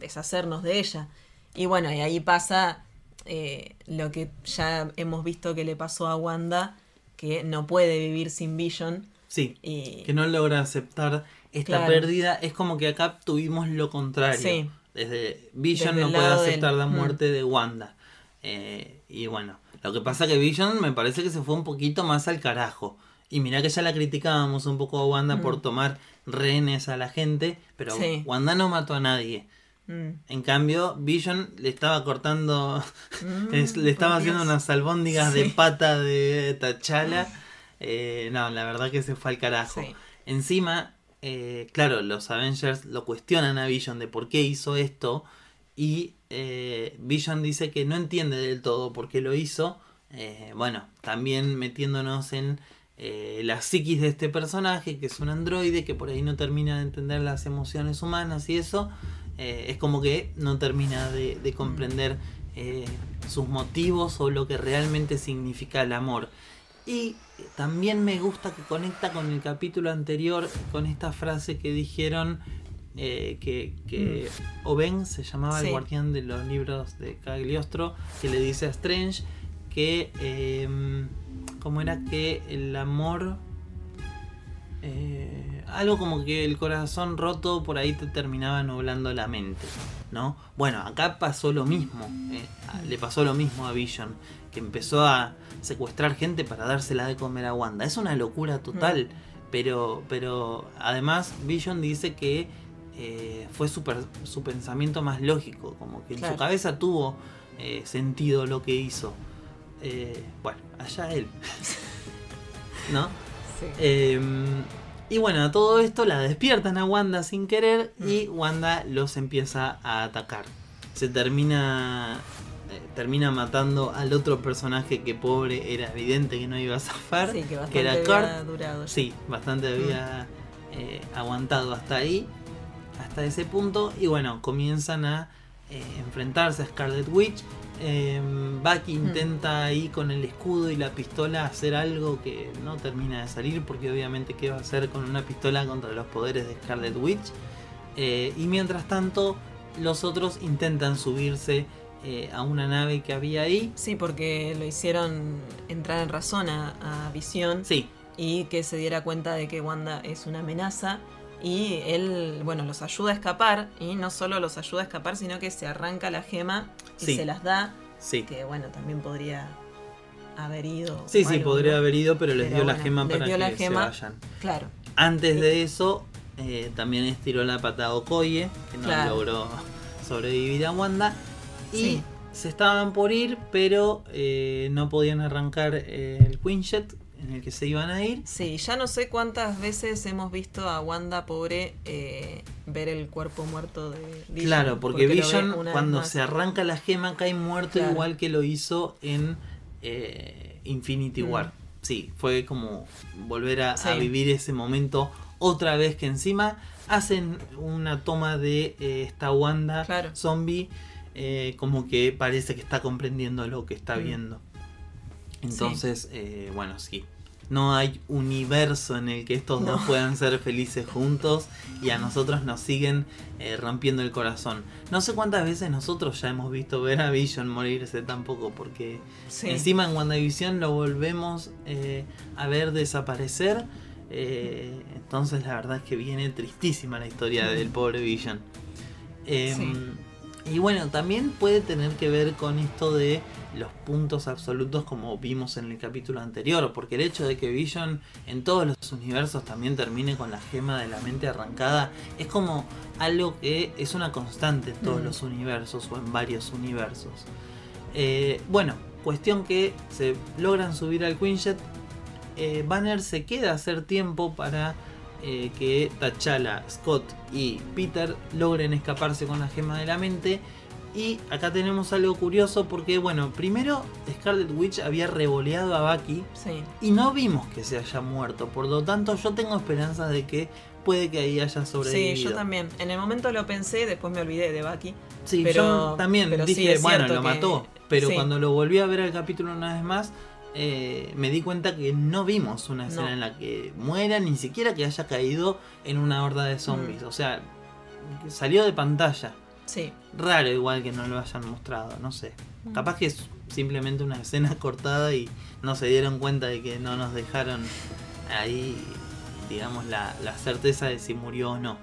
Speaker 2: deshacernos de ella? Y bueno, y ahí pasa eh, lo que ya hemos visto que le pasó a Wanda, que no puede vivir sin Vision.
Speaker 3: sí.
Speaker 2: Y
Speaker 3: Que no logra aceptar esta
Speaker 2: Claro.
Speaker 3: pérdida. Es como que acá tuvimos lo contrario.
Speaker 2: Sí.
Speaker 3: desde Vision
Speaker 2: Desde
Speaker 3: no puede aceptar
Speaker 2: del-
Speaker 3: la
Speaker 2: Mm.
Speaker 3: muerte de Wanda. Eh, y bueno, lo que pasa que Vision me parece que se fue un poquito más al carajo. Y mirá que ya la criticábamos un poco a Wanda por tomar rehenes a la gente, pero
Speaker 2: Mm. Sí.
Speaker 3: Wanda no mató a nadie.
Speaker 2: Mm.
Speaker 3: En cambio, Vision le estaba cortando,
Speaker 2: Mm,
Speaker 3: es- le estaba
Speaker 2: por
Speaker 3: haciendo
Speaker 2: Dios.
Speaker 3: unas albóndigas de pata de Tachala. Eh, no, la verdad que se fue al carajo.
Speaker 2: Sí.
Speaker 3: Encima, eh, claro, los Avengers lo cuestionan a Vision de por qué hizo esto. Y eh, Vision dice que no entiende del todo por qué lo hizo. Eh, bueno, también metiéndonos en eh, la psiquis de este personaje, que es un androide, que por ahí no termina de entender las emociones humanas y eso. Eh, es como que no termina de, de comprender eh, sus motivos o lo que realmente significa el amor. Y también me gusta que conecta con el capítulo anterior, con esta frase que dijeron eh, que, que Oben se llamaba
Speaker 2: Sí.
Speaker 3: el guardián de los libros de Cagliostro, que le dice a Strange que, eh, ¿cómo era? Que el amor... eh, algo como que el corazón roto por ahí te terminaba nublando la mente, ¿no? Bueno, acá pasó lo mismo, eh, le pasó lo mismo a Vision, que empezó a secuestrar gente para dársela de comer a Wanda. Es una locura total, pero, pero además Vision dice que eh, fue su, per- su pensamiento más lógico, como que en
Speaker 2: Claro.
Speaker 3: su cabeza tuvo eh, sentido lo que hizo. Bueno, allá él. ¿No?
Speaker 2: Sí.
Speaker 3: Y bueno, a todo esto la despiertan a Wanda sin querer y
Speaker 2: Mm.
Speaker 3: Wanda los empieza a atacar. Se termina eh, termina matando al otro personaje que pobre era evidente que no iba a zafar,
Speaker 2: Sí, que
Speaker 3: que
Speaker 2: bastante
Speaker 3: era
Speaker 2: había
Speaker 3: Kurt.
Speaker 2: durado.
Speaker 3: Sí, bastante había eh, aguantado hasta ahí, hasta ese punto. Y bueno, comienzan a eh, enfrentarse a Scarlet Witch. Eh, Bucky intenta ahí con el escudo y la pistola hacer algo que no termina de salir porque obviamente qué va a hacer con una pistola contra los poderes de Scarlet Witch. Eh, y mientras tanto los otros intentan subirse eh, a una nave que había ahí.
Speaker 2: Sí, porque lo hicieron entrar en razón a, a Visión
Speaker 3: Sí,
Speaker 2: y que se diera cuenta de que Wanda es una amenaza. Y él, bueno, los ayuda a escapar. Y no solo los ayuda a escapar, sino que se arranca la gema y
Speaker 3: Sí.
Speaker 2: se las da.
Speaker 3: sí.
Speaker 2: Que bueno, también podría haber ido.
Speaker 3: Sí, sí,
Speaker 2: algo,
Speaker 3: podría
Speaker 2: ¿no?
Speaker 3: haber ido, pero les
Speaker 2: Pero
Speaker 3: dio la gema para que
Speaker 2: la gema.
Speaker 3: se vayan.
Speaker 2: Claro.
Speaker 3: Antes de eso, eh, también estiró la pata a Okoye, que no
Speaker 2: Claro.
Speaker 3: logró sobrevivir a Wanda. Y
Speaker 2: Sí.
Speaker 3: se estaban por ir, pero eh, no podían arrancar eh, el Quinjet en el que se iban a ir.
Speaker 2: Sí, ya no sé cuántas veces hemos visto a Wanda pobre eh, ver el cuerpo muerto de Vision.
Speaker 3: claro, porque,
Speaker 2: ve
Speaker 3: Vision cuando se arranca la gema cae muerto
Speaker 2: Claro.
Speaker 3: igual que lo hizo en eh, Infinity
Speaker 2: Mm.
Speaker 3: War. Sí, fue como volver a, vivir ese momento otra vez que encima hacen una toma de eh, esta Wanda
Speaker 2: Claro.
Speaker 3: zombie eh, como que parece que está comprendiendo lo que está
Speaker 2: Mm.
Speaker 3: viendo. Entonces, eh, bueno, sí. No hay universo en el que estos dos
Speaker 2: No.
Speaker 3: puedan ser felices juntos y a nosotros nos siguen eh, rompiendo el corazón. No sé cuántas veces nosotros ya hemos visto ver a Vision morirse tampoco, porque
Speaker 2: Sí.
Speaker 3: encima en WandaVision lo volvemos eh, a ver desaparecer. eh, entonces la verdad es que viene tristísima la historia del pobre Vision. Em,
Speaker 2: Sí.
Speaker 3: Y bueno, también puede tener que ver con esto de los puntos absolutos como vimos en el capítulo anterior, porque el hecho de que Vision en todos los universos también termine con la gema de la mente arrancada es como algo que es una constante en todos
Speaker 2: Mm.
Speaker 3: los universos o en varios universos. Eh, bueno, cuestión que se logran subir al Quinjet. Eh, Banner se queda a hacer tiempo para eh, que T'Challa, Scott y Peter logren escaparse con la gema de la mente. Y acá tenemos algo curioso porque, bueno, primero Scarlet Witch había revoleado a Bucky
Speaker 2: Sí.
Speaker 3: y no vimos que se haya muerto. Por lo tanto, yo tengo esperanzas de que puede que ahí haya sobrevivido.
Speaker 2: Sí, yo también. En el momento lo pensé, después me olvidé de Bucky.
Speaker 3: Sí,
Speaker 2: Pero-
Speaker 3: yo también
Speaker 2: pero sí,
Speaker 3: dije,
Speaker 2: es
Speaker 3: bueno, lo
Speaker 2: que-
Speaker 3: mató. Pero
Speaker 2: sí.
Speaker 3: cuando lo volví a ver el capítulo una vez más, eh, me di cuenta que no vimos una escena
Speaker 2: No.
Speaker 3: en la que muera, ni siquiera que haya caído en una horda de zombies.
Speaker 2: Mm.
Speaker 3: O sea, salió de pantalla.
Speaker 2: Sí.
Speaker 3: Raro igual que no lo hayan mostrado, no sé.
Speaker 2: Mm.
Speaker 3: Capaz que es simplemente una escena cortada y no se dieron cuenta de que no nos dejaron ahí, digamos, la, la certeza de si murió o no.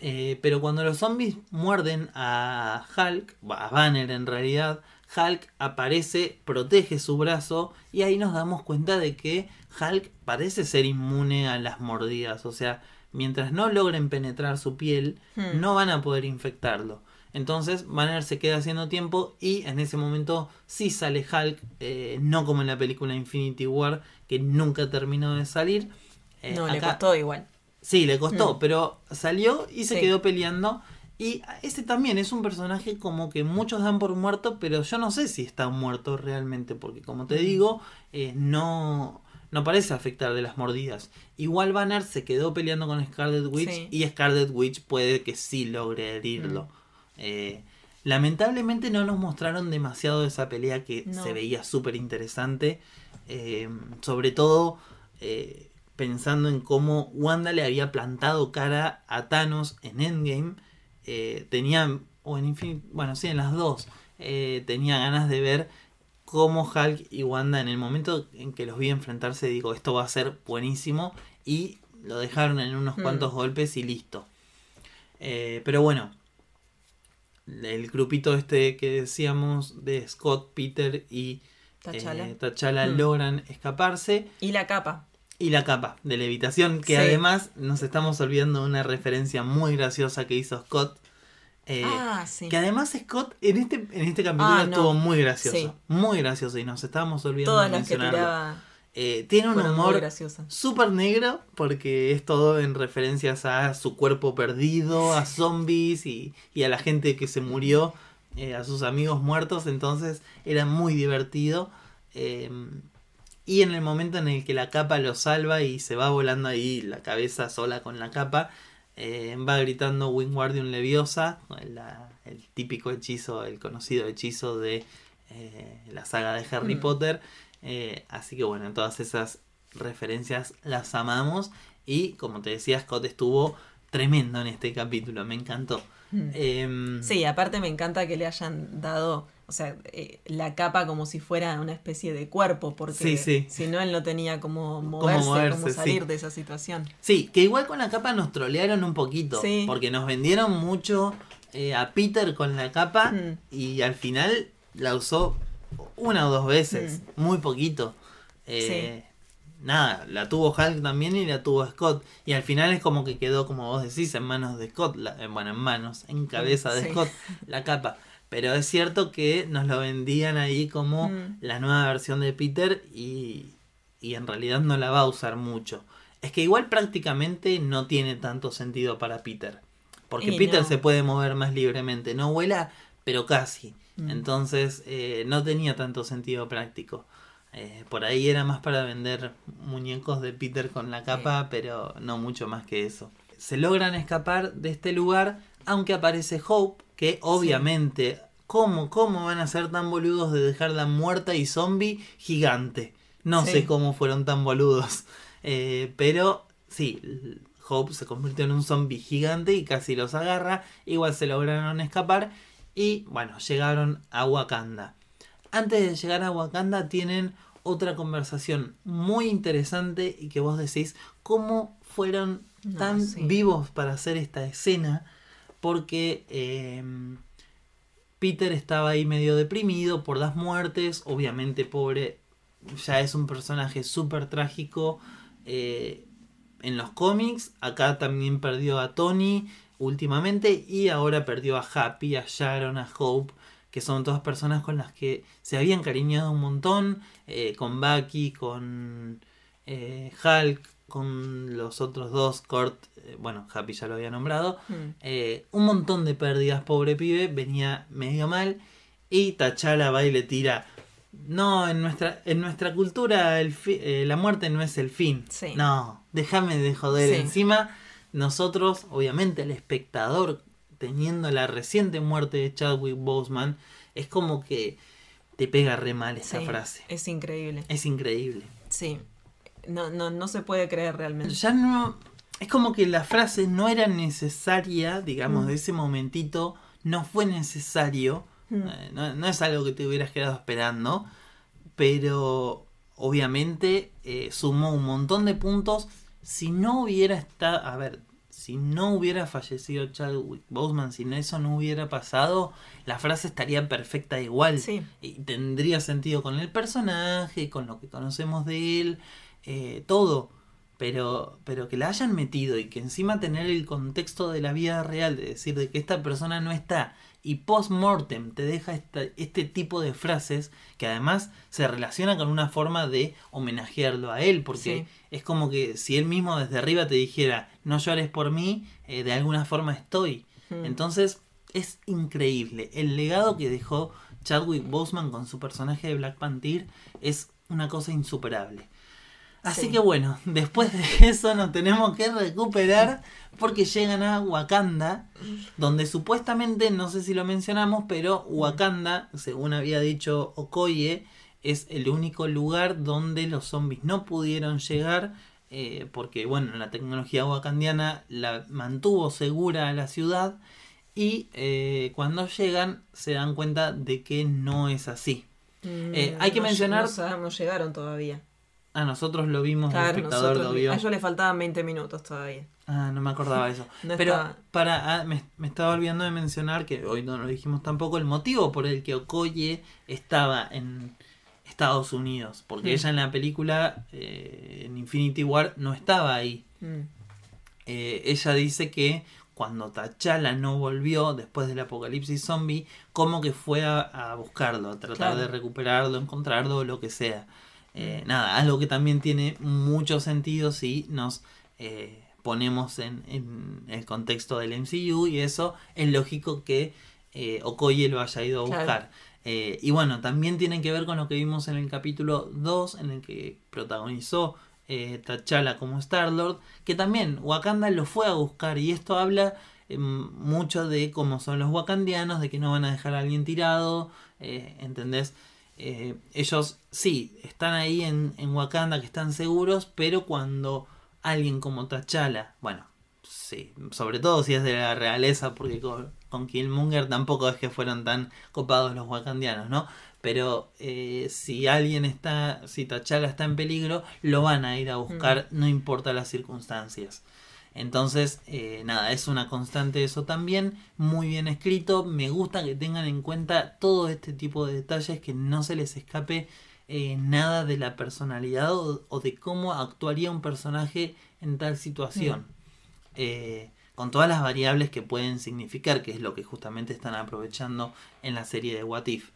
Speaker 3: Eh, pero cuando los zombies muerden a Hulk, a Banner en realidad, Hulk aparece, protege su brazo y ahí nos damos cuenta de que Hulk parece ser inmune a las mordidas. O sea, mientras no logren penetrar su piel,
Speaker 2: Hmm.
Speaker 3: no van a poder infectarlo. Entonces Banner se queda haciendo tiempo y en ese momento sí sale Hulk, eh, no como en la película Infinity War, que nunca terminó de salir. Eh,
Speaker 2: no, le costó igual.
Speaker 3: Sí, le costó,
Speaker 2: Mm.
Speaker 3: pero salió y se
Speaker 2: Sí.
Speaker 3: quedó peleando. Y ese también es un personaje como que muchos dan por muerto, pero yo no sé si está muerto realmente, porque como te
Speaker 2: Mm.
Speaker 3: digo, eh, no, no parece afectar de las mordidas. Igual Banner se quedó peleando con Scarlet Witch
Speaker 2: Sí.
Speaker 3: y Scarlet Witch puede que sí logre herirlo. Eh, lamentablemente no nos mostraron demasiado de esa pelea que
Speaker 2: No.
Speaker 3: se veía súper interesante. eh, sobre todo eh, pensando en cómo Wanda le había plantado cara a Thanos en Endgame. tenía, o en Infinity, bueno, sí, en las dos, tenía ganas de ver cómo Hulk y Wanda en el momento en que los vi enfrentarse, digo, esto va a ser buenísimo. Y lo dejaron en unos
Speaker 2: Mm.
Speaker 3: cuantos golpes y listo. Eh, pero bueno, el grupito este que decíamos de Scott, Peter y
Speaker 2: T'Challa.
Speaker 3: eh, T'Challa
Speaker 2: Mm.
Speaker 3: logran escaparse.
Speaker 2: Y la capa.
Speaker 3: Y la capa de levitación, que
Speaker 2: Sí.
Speaker 3: además nos estamos olvidando de una referencia muy graciosa que hizo Scott. Eh,
Speaker 2: ah, sí.
Speaker 3: Que además Scott en este, en este capítulo
Speaker 2: Ah, no.
Speaker 3: estuvo muy gracioso.
Speaker 2: Sí.
Speaker 3: Muy gracioso y nos estábamos olvidando
Speaker 2: Todas
Speaker 3: de
Speaker 2: las que
Speaker 3: mencionarlo.
Speaker 2: tiraba
Speaker 3: Eh, tiene un humor súper negro porque es todo en referencias a su cuerpo perdido, a zombies y, y a la gente que se murió, eh, a sus amigos muertos, entonces era muy divertido. eh, y en el momento en el que la capa lo salva y se va volando ahí la cabeza sola con la capa, eh, va gritando Wingardium Leviosa, la- el típico hechizo, el conocido hechizo de eh, la saga de Harry
Speaker 2: Mm.
Speaker 3: Potter. Eh, así que bueno, todas esas referencias las amamos. Y como te decía, Scott estuvo tremendo en este capítulo, me encantó.
Speaker 2: Mm.
Speaker 3: Em,
Speaker 2: Sí, aparte me encanta que le hayan dado, o sea, eh, la capa como si fuera una especie de cuerpo, porque
Speaker 3: Sí, sí.
Speaker 2: si no él no tenía como moverse, como
Speaker 3: moverse,
Speaker 2: salir
Speaker 3: sí.
Speaker 2: de esa situación.
Speaker 3: Sí, que igual con la capa nos trolearon un poquito. Porque nos vendieron mucho eh, a Peter con la capa
Speaker 2: Mm.
Speaker 3: y al final la usó una o dos veces, muy poquito. Eh, Nada, la tuvo Hulk también y la tuvo Scott. Y al final es como que quedó, como vos decís, en manos de Scott. la- eh, bueno, en manos, en cabeza de. Scott, la capa. Pero es cierto que nos lo vendían ahí como
Speaker 2: Mm.
Speaker 3: la nueva versión de Peter y, y en realidad no la va a usar mucho. Es que igual prácticamente no tiene tanto sentido para Peter. Porque
Speaker 2: Y
Speaker 3: Peter
Speaker 2: no.
Speaker 3: se puede mover más libremente. No vuela, pero casi.
Speaker 2: Mm.
Speaker 3: Entonces eh, no tenía tanto sentido práctico. Eh, por ahí era más para vender muñecos de Peter con la capa, pero no mucho más que eso. Se logran escapar de este lugar, aunque aparece Hope, que obviamente, ¿cómo, ¿cómo van a ser tan boludos de dejarla muerta y zombie gigante? No
Speaker 2: Sí.
Speaker 3: sé cómo fueron tan boludos. Eh, pero sí, Hope se convirtió en un zombie gigante y casi los agarra. Igual se lograron escapar y bueno, llegaron a Wakanda. Antes de llegar a Wakanda tienen otra conversación muy interesante y que vos decís cómo fueron
Speaker 2: No,
Speaker 3: tan
Speaker 2: sí.
Speaker 3: vivos para hacer esta escena porque eh, Peter estaba ahí medio deprimido por las muertes, obviamente pobre, ya es un personaje súper trágico eh, en los cómics, acá también perdió a Tony últimamente y ahora perdió a Happy, a Sharon, a Hope, que son todas personas con las que se habían cariñado un montón, eh, con Bucky, con eh, Hulk, con los otros dos, Kurt, eh, bueno, Happy ya lo había nombrado,
Speaker 2: Mm.
Speaker 3: eh, un montón de pérdidas, pobre pibe, venía medio mal. Y Tachala va y le tira. No, en nuestra, en nuestra cultura el fi- eh, la muerte no es el fin.
Speaker 2: Sí.
Speaker 3: No, déjame de joder.
Speaker 2: Sí.
Speaker 3: Encima, nosotros, obviamente, el espectador, teniendo la reciente muerte de Chadwick Boseman, es como que te pega re mal esa
Speaker 2: Sí,
Speaker 3: frase.
Speaker 2: Es increíble.
Speaker 3: Es increíble.
Speaker 2: Sí. No, no, no se puede creer realmente.
Speaker 3: ya no. Es como que la frase no era necesaria, digamos,
Speaker 2: Mm.
Speaker 3: de ese momentito, no fue necesario.
Speaker 2: Mm.
Speaker 3: eh, no, no es algo que te hubieras quedado esperando, pero obviamente eh, sumó un montón de puntos. Si no hubiera estado. A ver, si no hubiera fallecido Chadwick Boseman, si eso no hubiera pasado, la frase estaría perfecta igual.
Speaker 2: Sí.
Speaker 3: Y tendría sentido con el personaje, con lo que conocemos de él, eh, todo. Pero, pero que la hayan metido y que encima tener el contexto de la vida real, de decir de que esta persona no está y post-mortem te deja este tipo de frases que además se relaciona con una forma de homenajearlo a él, porque es como que si él mismo desde arriba te dijera, no llores por mí, eh, de alguna forma estoy. Hmm. Entonces es increíble. El legado que dejó Chadwick Boseman con su personaje de Black Panther es una cosa insuperable. Así que bueno, después de eso nos tenemos que recuperar porque llegan a Wakanda, donde supuestamente, no sé si lo mencionamos, pero Wakanda, según había dicho Okoye, es el único lugar donde los zombies no pudieron llegar, eh, porque bueno, la tecnología wakandiana la mantuvo segura a la ciudad y eh, cuando llegan se dan cuenta de que no es así.
Speaker 2: Mm, eh, hay que mencionar... No, llegaron todavía.
Speaker 3: Ah, nosotros lo vimos, el espectador lo vio.
Speaker 2: A ellos le faltaban 20 minutos todavía.
Speaker 3: Ah, no me acordaba de eso. Pero para ah, me, estaba olvidando de mencionar que hoy no lo dijimos tampoco el motivo por el que Okoye estaba en Estados Unidos, porque mm. ella en la película eh, en Infinity War no estaba ahí. Mm. Eh, ella dice que cuando T'Challa no volvió después del apocalipsis zombie, como que fue a, buscarlo, a tratar de recuperarlo, encontrarlo, lo que sea. Eh, nada, algo que también tiene mucho sentido si nos eh, ponemos en, el contexto del MCU y eso es lógico que eh, Okoye lo haya ido a buscar. Eh, y bueno, también tiene que ver con lo que vimos en el capítulo 2 en el que protagonizó T'Challa como Star-Lord, que también Wakanda lo fue a buscar y esto habla mucho de cómo son los wakandianos, de que no van a dejar a alguien tirado, ¿entendés? Eh, ellos sí, están ahí en, Wakanda, que están seguros, pero cuando alguien como T'Challa, bueno, sí, sobre todo si es de la realeza, porque con, Killmonger tampoco es que fueron tan copados los wakandianos, ¿no? Pero eh, si alguien está, si T'Challa está en peligro, lo van a ir a buscar, no importa las circunstancias. Entonces, eh, nada, es una constante eso también, muy bien escrito, me gusta que tengan en cuenta todo este tipo de detalles, que no se les escape eh, nada de la personalidad o, de cómo actuaría un personaje en tal situación. Mm. Eh, con todas las variables que pueden significar, que es lo que justamente están aprovechando en la serie de What If.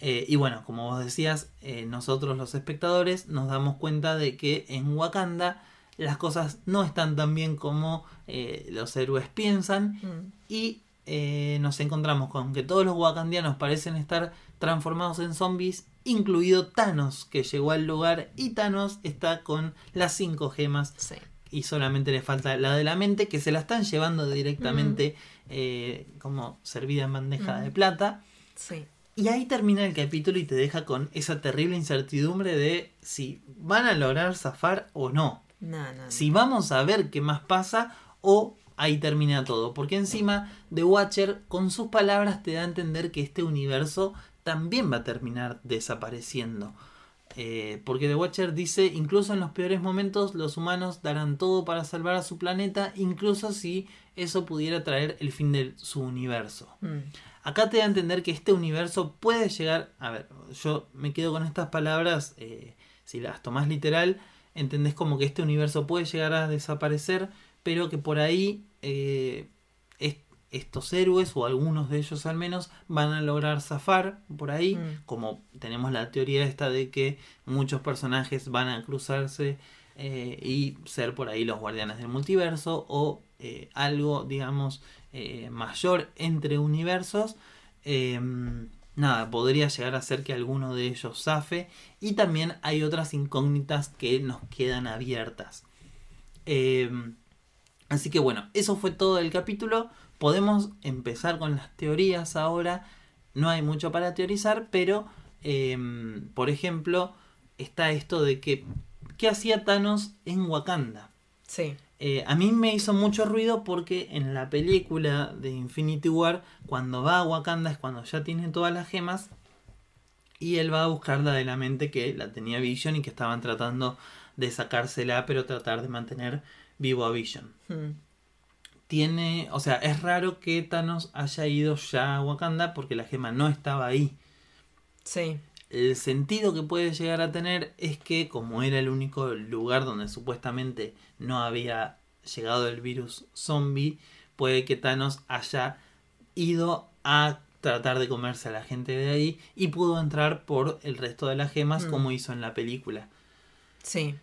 Speaker 3: y bueno, como vos decías, nosotros los espectadores nos damos cuenta de que en Wakanda las cosas no están tan bien como eh, los héroes piensan mm. y eh, nos encontramos con que todos los wakandianos parecen estar transformados en zombies, incluido Thanos que llegó al lugar y Thanos está con las cinco gemas y solamente le falta la de la mente que se la están llevando directamente mm. eh, como servida en bandeja mm. de plata. Y ahí termina el capítulo y te deja con esa terrible incertidumbre de si van a lograr zafar o no. Si vamos a ver qué más pasa o ahí termina todo. Porque encima The Watcher con sus palabras te da a entender que este universo también va a terminar desapareciendo. Eh, porque The Watcher dice, incluso en los peores momentos los humanos darán todo para salvar a su planeta, incluso si eso pudiera traer el fin de su universo. Mm. Acá te da a entender que este universo puede llegar, a ver, yo me quedo con estas palabras, eh, si las tomas literal, entendés como que este universo puede llegar a desaparecer, pero que por ahí eh, estos héroes, o algunos de ellos al menos, van a lograr zafar por ahí, mm. como tenemos la teoría esta de que muchos personajes van a cruzarse eh, y ser por ahí los guardianes del multiverso, o eh, algo, digamos, mayor entre universos em, nada, podría llegar a ser que alguno de ellos zafe. Y también hay otras incógnitas que nos quedan abiertas. Em, así que bueno, eso fue todo el capítulo. Podemos empezar con las teorías ahora. No hay mucho para teorizar, pero em, por ejemplo, está esto de que ¿qué hacía Thanos en Wakanda?
Speaker 2: Sí.
Speaker 3: Eh, a mí me hizo mucho ruido porque en la película de Infinity War, cuando va a Wakanda es cuando ya tiene todas las gemas y él va a buscar la de la mente que la tenía Vision y que estaban tratando de sacársela, pero tratar de mantener vivo a Vision. Hmm. tiene, o sea, es raro que Thanos haya ido ya a Wakanda porque la gema no estaba ahí.
Speaker 2: Sí.
Speaker 3: El sentido que puede llegar a tener es que como era el único lugar donde supuestamente no había llegado el virus zombie, puede que Thanos haya ido a tratar de comerse a la gente de ahí y pudo entrar por el resto de las gemas
Speaker 2: Mm.
Speaker 3: como hizo en la película.
Speaker 2: Sí.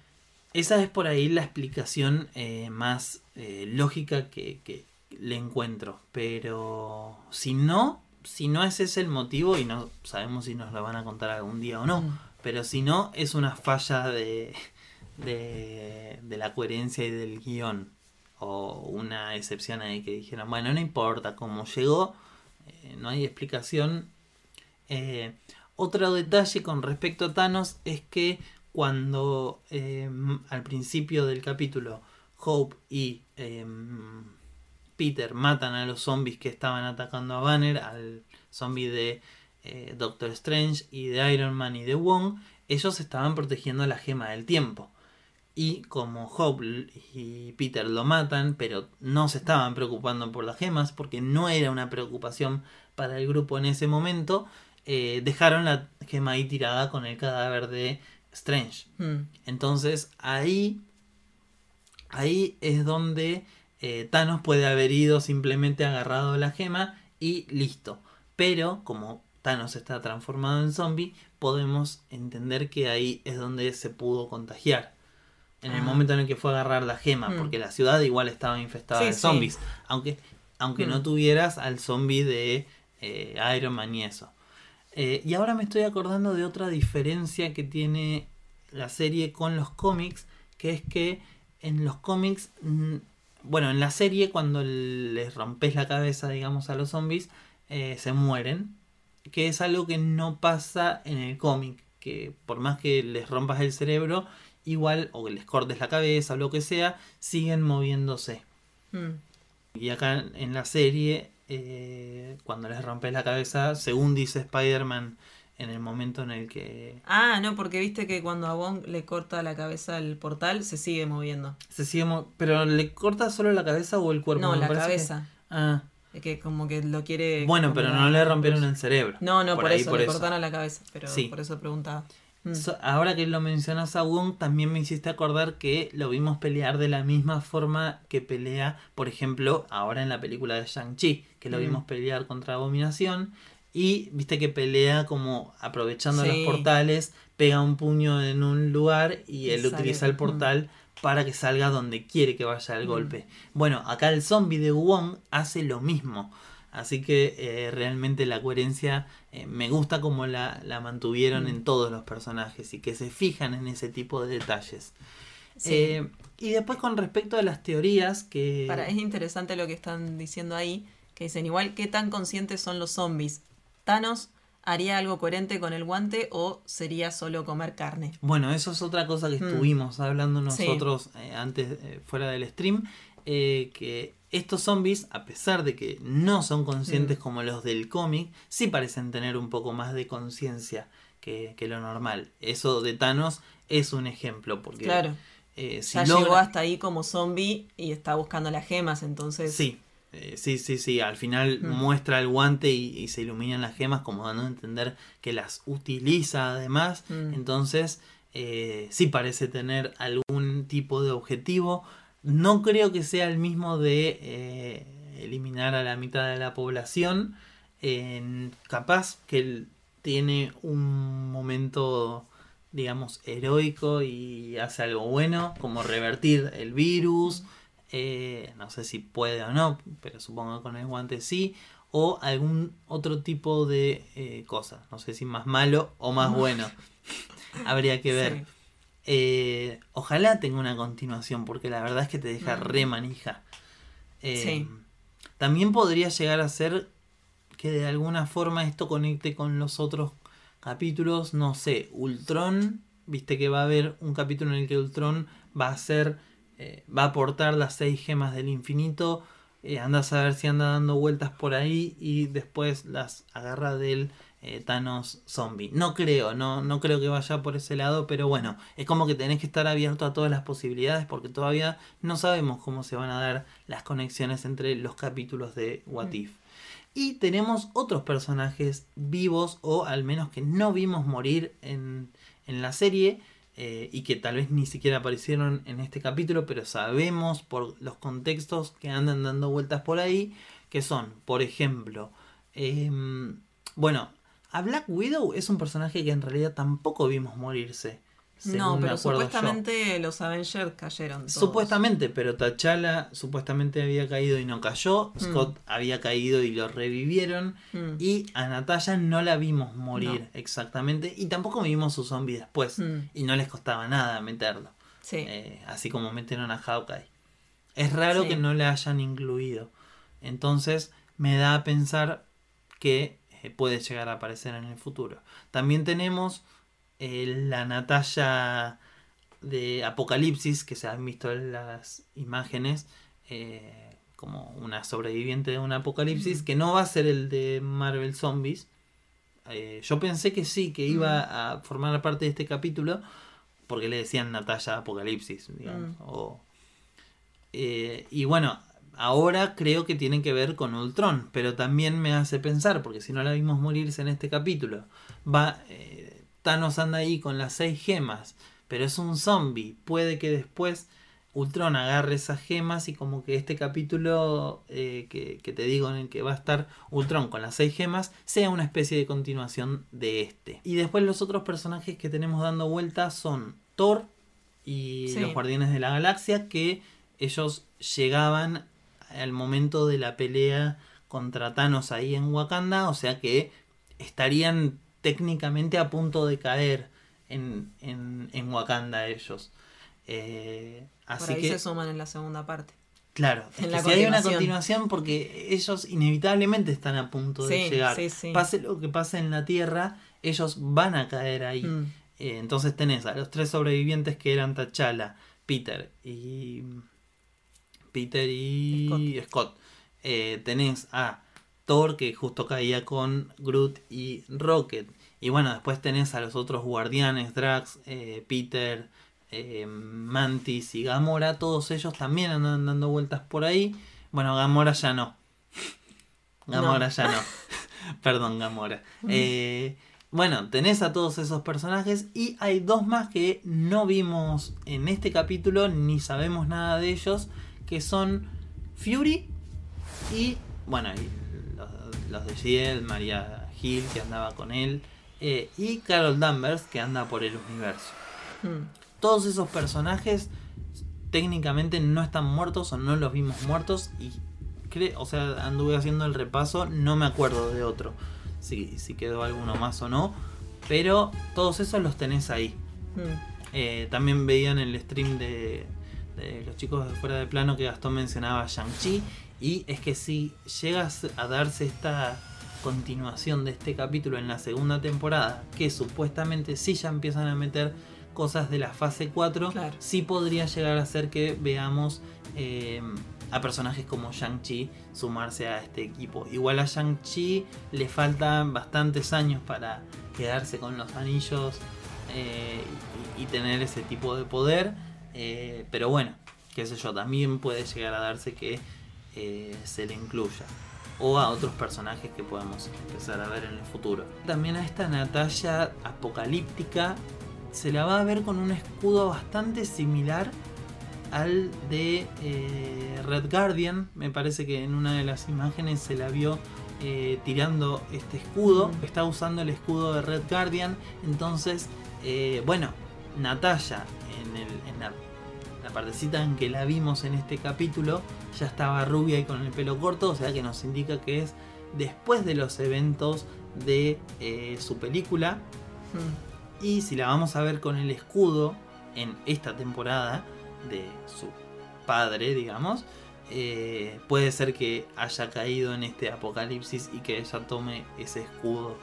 Speaker 3: Esa es por ahí la explicación eh, más eh, lógica que, que le encuentro. Pero si no, si no ese es el motivo, y no sabemos si nos lo van a contar algún día o no,
Speaker 2: Mm.
Speaker 3: pero si no, es una falla de, de, de la coherencia y del guion. O una excepción ahí que dijeron, bueno, no importa cómo llegó, eh, no hay explicación. Eh, otro detalle con respecto a Thanos es que cuando eh, al principio del capítulo Hope y eh, Peter matan a los zombies que estaban atacando a Banner, al zombie de eh, Doctor Strange y de Iron Man y de Wong, ellos estaban protegiendo la gema del tiempo. Y como Hope y Peter lo matan, pero no se estaban preocupando por las gemas porque no era una preocupación para el grupo en ese momento, eh, dejaron la gema ahí tirada con el cadáver de Strange.
Speaker 2: Mm.
Speaker 3: Entonces ahí, ahí es donde eh, Thanos puede haber ido simplemente agarrado la gema y listo. Pero como Thanos está transformado en zombie, podemos entender que ahí es donde se pudo contagiar. En el
Speaker 2: Ah.
Speaker 3: momento en el que fue a agarrar la gema,
Speaker 2: Mm.
Speaker 3: porque la ciudad igual estaba infestada
Speaker 2: Sí,
Speaker 3: de
Speaker 2: sí.
Speaker 3: zombies. Aunque, aunque no
Speaker 2: Mm.
Speaker 3: tuvieras al zombie de eh, Iron Man y eso. Eh, y ahora me estoy acordando de otra diferencia que tiene la serie con los cómics, que es que en los cómics, mm, bueno, en la serie cuando les rompes la cabeza, digamos, a los zombies, eh, se mueren, que es algo que no pasa en el cómic, que por más que les rompas el cerebro, igual, o que les cortes la cabeza o lo que sea, siguen moviéndose.
Speaker 2: Mm.
Speaker 3: Y acá en la serie, eh, cuando les rompes la cabeza, según dice Spider-Man en el momento en el que
Speaker 2: Ah, no, porque viste que cuando a Wong le corta la cabeza el portal, se sigue moviendo.
Speaker 3: se sigue... mo- ¿Pero le corta solo la cabeza o el cuerpo?
Speaker 2: No,
Speaker 3: Me
Speaker 2: la
Speaker 3: que-
Speaker 2: cabeza.
Speaker 3: Ah,
Speaker 2: Es que como que lo quiere...
Speaker 3: bueno, pero no le rompieron el cerebro.
Speaker 2: No, no, por,
Speaker 3: ahí,
Speaker 2: eso le cortaron la cabeza, pero
Speaker 3: Sí.
Speaker 2: por eso preguntaba. Mm.
Speaker 3: So- ahora que lo mencionas a Wong, también me hiciste acordar que lo vimos pelear de la misma forma que pelea, por ejemplo, ahora en la película de Shang-Chi, que lo
Speaker 2: Mm.
Speaker 3: vimos pelear contra Abominación. Y viste que pelea como aprovechando
Speaker 2: Sí.
Speaker 3: los portales, pega un puño en un lugar y él utiliza el
Speaker 2: Mm.
Speaker 3: portal para que salga donde quiere que vaya el
Speaker 2: Mm.
Speaker 3: golpe. Bueno, acá el zombie de Wong hace lo mismo. Así que eh, realmente la coherencia eh, me gusta como la, la mantuvieron
Speaker 2: Mm.
Speaker 3: en todos los personajes y que se fijan en ese tipo de detalles.
Speaker 2: Sí.
Speaker 3: Eh, y después con respecto a las teorías que...
Speaker 2: Para, es interesante lo que están diciendo ahí, que dicen igual qué tan conscientes son los zombies. ¿Thanos haría algo coherente con el guante o sería solo comer carne?
Speaker 3: Bueno, eso es otra cosa que
Speaker 2: Mm.
Speaker 3: estuvimos hablando
Speaker 2: Sí.
Speaker 3: nosotros eh, antes, eh, fuera del stream, eh, que estos zombies, a pesar de que no son conscientes
Speaker 2: Mm.
Speaker 3: como los del cómic, sí parecen tener un poco más de conciencia que, que lo normal. Eso de Thanos es un ejemplo, porque
Speaker 2: Claro.
Speaker 3: si
Speaker 2: Ya
Speaker 3: logra-
Speaker 2: llegó hasta ahí como zombie y está buscando las gemas, entonces...
Speaker 3: Sí, eh, sí, sí, sí. Al final
Speaker 2: Mm.
Speaker 3: muestra el guante y, y se iluminan las gemas, como dando a entender que las utiliza además.
Speaker 2: Mm.
Speaker 3: Entonces, eh, sí parece tener algún tipo de objetivo. No creo que sea el mismo de eh, eliminar a la mitad de la población. Capaz que tiene un momento digamos heroico y hace algo bueno como revertir el virus eh, no sé si puede o no pero supongo que con el guante sí o algún otro tipo de eh, cosa no sé si más malo o más bueno habría que ver
Speaker 2: Sí.
Speaker 3: eh, ojalá tenga una continuación, porque la verdad es que te deja
Speaker 2: Mm.
Speaker 3: re manija. Eh,
Speaker 2: Sí.
Speaker 3: También podría llegar a ser que de alguna forma esto conecte con los otros capítulos. No sé, Ultron, viste que va a haber un capítulo en el que Ultron va a hacer, eh, va a aportar las seis gemas del infinito. Eh, anda a saber si anda dando vueltas por ahí y después las agarra del eh, Thanos zombie. No creo, no, no creo que vaya por ese lado, pero bueno, es como que tenés que estar abierto a todas las posibilidades porque todavía no sabemos cómo se van a dar las conexiones entre los capítulos de What
Speaker 2: Mm.
Speaker 3: If. Y tenemos otros personajes vivos o al menos que no vimos morir en, en la serie eh, y que tal vez ni siquiera aparecieron en este capítulo, pero sabemos por los contextos que andan dando vueltas por ahí, que son, por ejemplo, em, bueno, a Black Widow es un personaje que en realidad tampoco vimos morirse. Según
Speaker 2: No, pero
Speaker 3: yo.
Speaker 2: supuestamente los Avengers cayeron. todos.
Speaker 3: Supuestamente, pero T'Challa supuestamente había caído y no cayó. Scott había caído y lo revivieron.
Speaker 2: Mm.
Speaker 3: Y a Natalia no la vimos morir
Speaker 2: No.
Speaker 3: exactamente. Y tampoco vimos su zombie después.
Speaker 2: Mm.
Speaker 3: Y no les costaba nada meterlo.
Speaker 2: Sí.
Speaker 3: Eh, así como metieron a Hawkeye. Es raro
Speaker 2: Sí.
Speaker 3: que no le hayan incluido. Entonces me da a pensar que eh, puede llegar a aparecer en el futuro. También tenemos eh, la Natalia de Apocalipsis, que se han visto en las imágenes, eh, como una sobreviviente de un apocalipsis, que no va a ser el de Marvel Zombies. Eh, yo pensé que sí, que iba a formar parte de este capítulo, porque le decían Natalia Apocalipsis, digamos.
Speaker 2: Mm.
Speaker 3: o- eh, y bueno, ahora creo que tiene que ver con Ultron, pero también me hace pensar, porque si no la vimos morirse en este capítulo, va eh, Thanos anda ahí con las seis gemas, pero es un zombie, puede que después Ultron agarre esas gemas y como que este capítulo eh, que, que te digo en el que va a estar Ultron con las seis gemas sea una especie de continuación de este. Y después los otros personajes que tenemos dando vueltas son Thor y
Speaker 2: Sí.
Speaker 3: los Guardianes de la Galaxia que ellos llegaban al momento de la pelea contra Thanos ahí en Wakanda, o sea que estarían técnicamente a punto de caer en, en, en Wakanda ellos. Eh,
Speaker 2: Por
Speaker 3: así
Speaker 2: ahí
Speaker 3: que,
Speaker 2: se suman en la segunda parte.
Speaker 3: claro,
Speaker 2: en la
Speaker 3: si hay una
Speaker 2: continuación.
Speaker 3: porque ellos inevitablemente están a punto de
Speaker 2: Sí,
Speaker 3: llegar.
Speaker 2: sí, sí.
Speaker 3: Pase lo que pase en la Tierra, ellos van a caer ahí.
Speaker 2: Mm.
Speaker 3: Eh, entonces tenés a los tres sobrevivientes que eran T'Challa, Peter y. Peter y Scott. Eh, tenés a Thor que justo caía con Groot y Rocket. Y bueno, después tenés a los otros guardianes, Drax, eh, Peter, eh, Mantis y Gamora. Todos ellos también andan dando vueltas por ahí. Bueno, Gamora ya no. Gamora
Speaker 2: No.
Speaker 3: ya no. Perdón, Gamora. Eh, bueno, tenés a todos esos personajes y hay dos más que no vimos en este capítulo ni sabemos nada de ellos, que son Fury y, bueno, los, de Shield, María Hill que andaba con él eh, y Carol Danvers que anda por el universo.
Speaker 2: Mm.
Speaker 3: Todos esos personajes técnicamente no están muertos o no los vimos muertos y o sea, anduve haciendo el repaso, no me acuerdo de otro, si, si quedó alguno más o no, pero todos esos los tenés ahí.
Speaker 2: Mm.
Speaker 3: Eh, también veían el stream de, de los chicos de fuera de plano que Gastón mencionaba a Shang-Chi y es que si llegas a darse esta continuación de este capítulo en la segunda temporada, que supuestamente sí ya empiezan a meter cosas de la fase 4,
Speaker 2: Claro.
Speaker 3: sí podría llegar a ser que veamos eh, a personajes como Shang-Chi sumarse a este equipo. Igual a Shang-Chi le faltan bastantes años para quedarse con los anillos eh, y, y tener ese tipo de poder. eh, pero bueno, qué sé yo, también puede llegar a darse que eh, se le incluya. O a otros personajes que podemos empezar a ver en el futuro. También a esta Natalia apocalíptica se la va a ver con un escudo bastante similar al de eh, Red Guardian. Me parece que en una de las imágenes se la vio eh, tirando este escudo. Está usando el escudo de Red Guardian. Entonces, bueno, Natalia en, el- partecita en que la vimos en este capítulo ya estaba rubia y con el pelo corto. O sea que nos indica que es después de los eventos de eh, su película.
Speaker 2: Mm.
Speaker 3: Y si la vamos a ver con el escudo en esta temporada de su padre, digamos, eh, puede ser que haya caído en este apocalipsis y que ella tome ese escudo.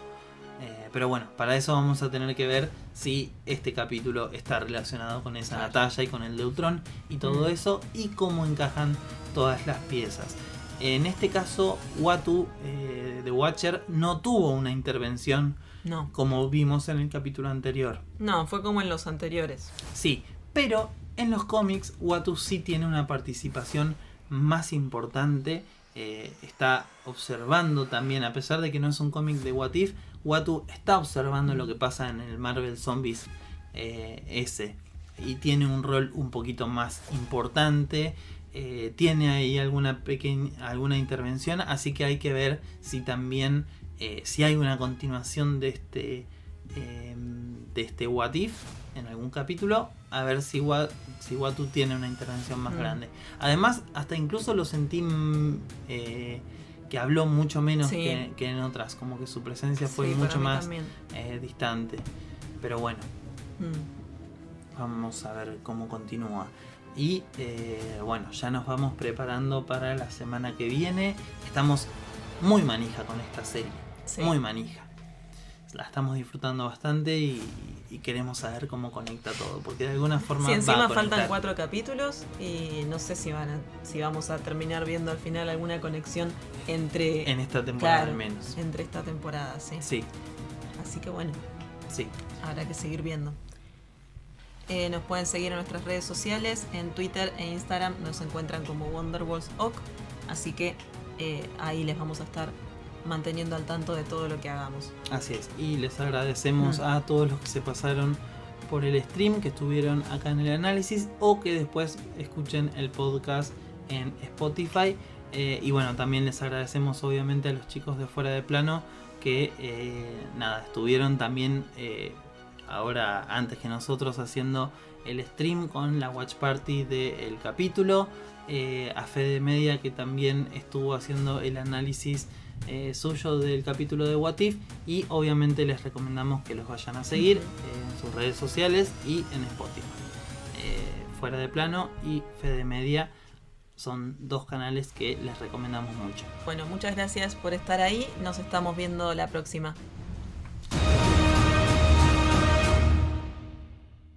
Speaker 3: Eh, pero bueno, para eso vamos a tener que ver si este capítulo está relacionado con esa. Natalia y con el Deutrón y todo eso y cómo encajan todas las piezas. En este caso, Watu, eh, The Watcher, no tuvo una intervención
Speaker 2: No.
Speaker 3: como vimos en el capítulo anterior.
Speaker 2: No, fue como en los anteriores.
Speaker 3: Sí, pero en los cómics Watu sí tiene una participación más importante. eh, está observando también, a pesar de que no es un cómic de What If, Watu está observando lo que pasa en el Marvel Zombies eh, ese. Y tiene un rol un poquito más importante. eh, tiene ahí alguna pequeña alguna intervención. Así que hay que ver si también eh, si hay una continuación de este eh, de este What If en algún capítulo a ver si, Wa- si Watu tiene una intervención más
Speaker 2: Mm.
Speaker 3: grande además hasta incluso lo sentí mm, eh, que habló mucho menos
Speaker 2: Sí.
Speaker 3: que, que en otras como que su presencia fue
Speaker 2: Sí,
Speaker 3: mucho más eh, distante pero bueno
Speaker 2: Mm.
Speaker 3: vamos a ver cómo continúa y eh, bueno ya nos vamos preparando para la semana que viene estamos muy manija con esta serie
Speaker 2: Sí.
Speaker 3: muy manija. La estamos disfrutando bastante y, y queremos saber cómo conecta todo, porque de alguna forma
Speaker 2: Sí,
Speaker 3: va a
Speaker 2: encima faltan cuatro capítulos y no sé si van a- si vamos a terminar viendo al final alguna conexión entre
Speaker 3: en esta temporada
Speaker 2: claro,
Speaker 3: al menos.
Speaker 2: entre esta temporada, sí.
Speaker 3: Sí,
Speaker 2: Así que bueno,
Speaker 3: sí.
Speaker 2: habrá que seguir viendo. Eh, nos pueden seguir en nuestras redes sociales, en Twitter e Instagram nos encuentran como Wonderwalls Oc, así que eh, ahí les vamos a estar manteniendo al tanto de todo lo que hagamos.
Speaker 3: Así es. Y les agradecemos
Speaker 2: Mm.
Speaker 3: a todos los que se pasaron por el stream, que estuvieron acá en el análisis o que después escuchen el podcast en Spotify. Eh, y bueno, también les agradecemos obviamente a los chicos de fuera de plano que eh, nada, estuvieron también eh, ahora antes que nosotros haciendo el stream con la watch party del capítulo. Eh, a Fede Media que también estuvo haciendo el análisis eh, suyo del capítulo de What If y obviamente les recomendamos que los vayan a seguir eh, en sus redes sociales y en Spotify. Eh, fuera de plano y Fede Media son dos canales que les recomendamos mucho.
Speaker 2: Bueno, muchas gracias por estar ahí, nos estamos viendo la próxima.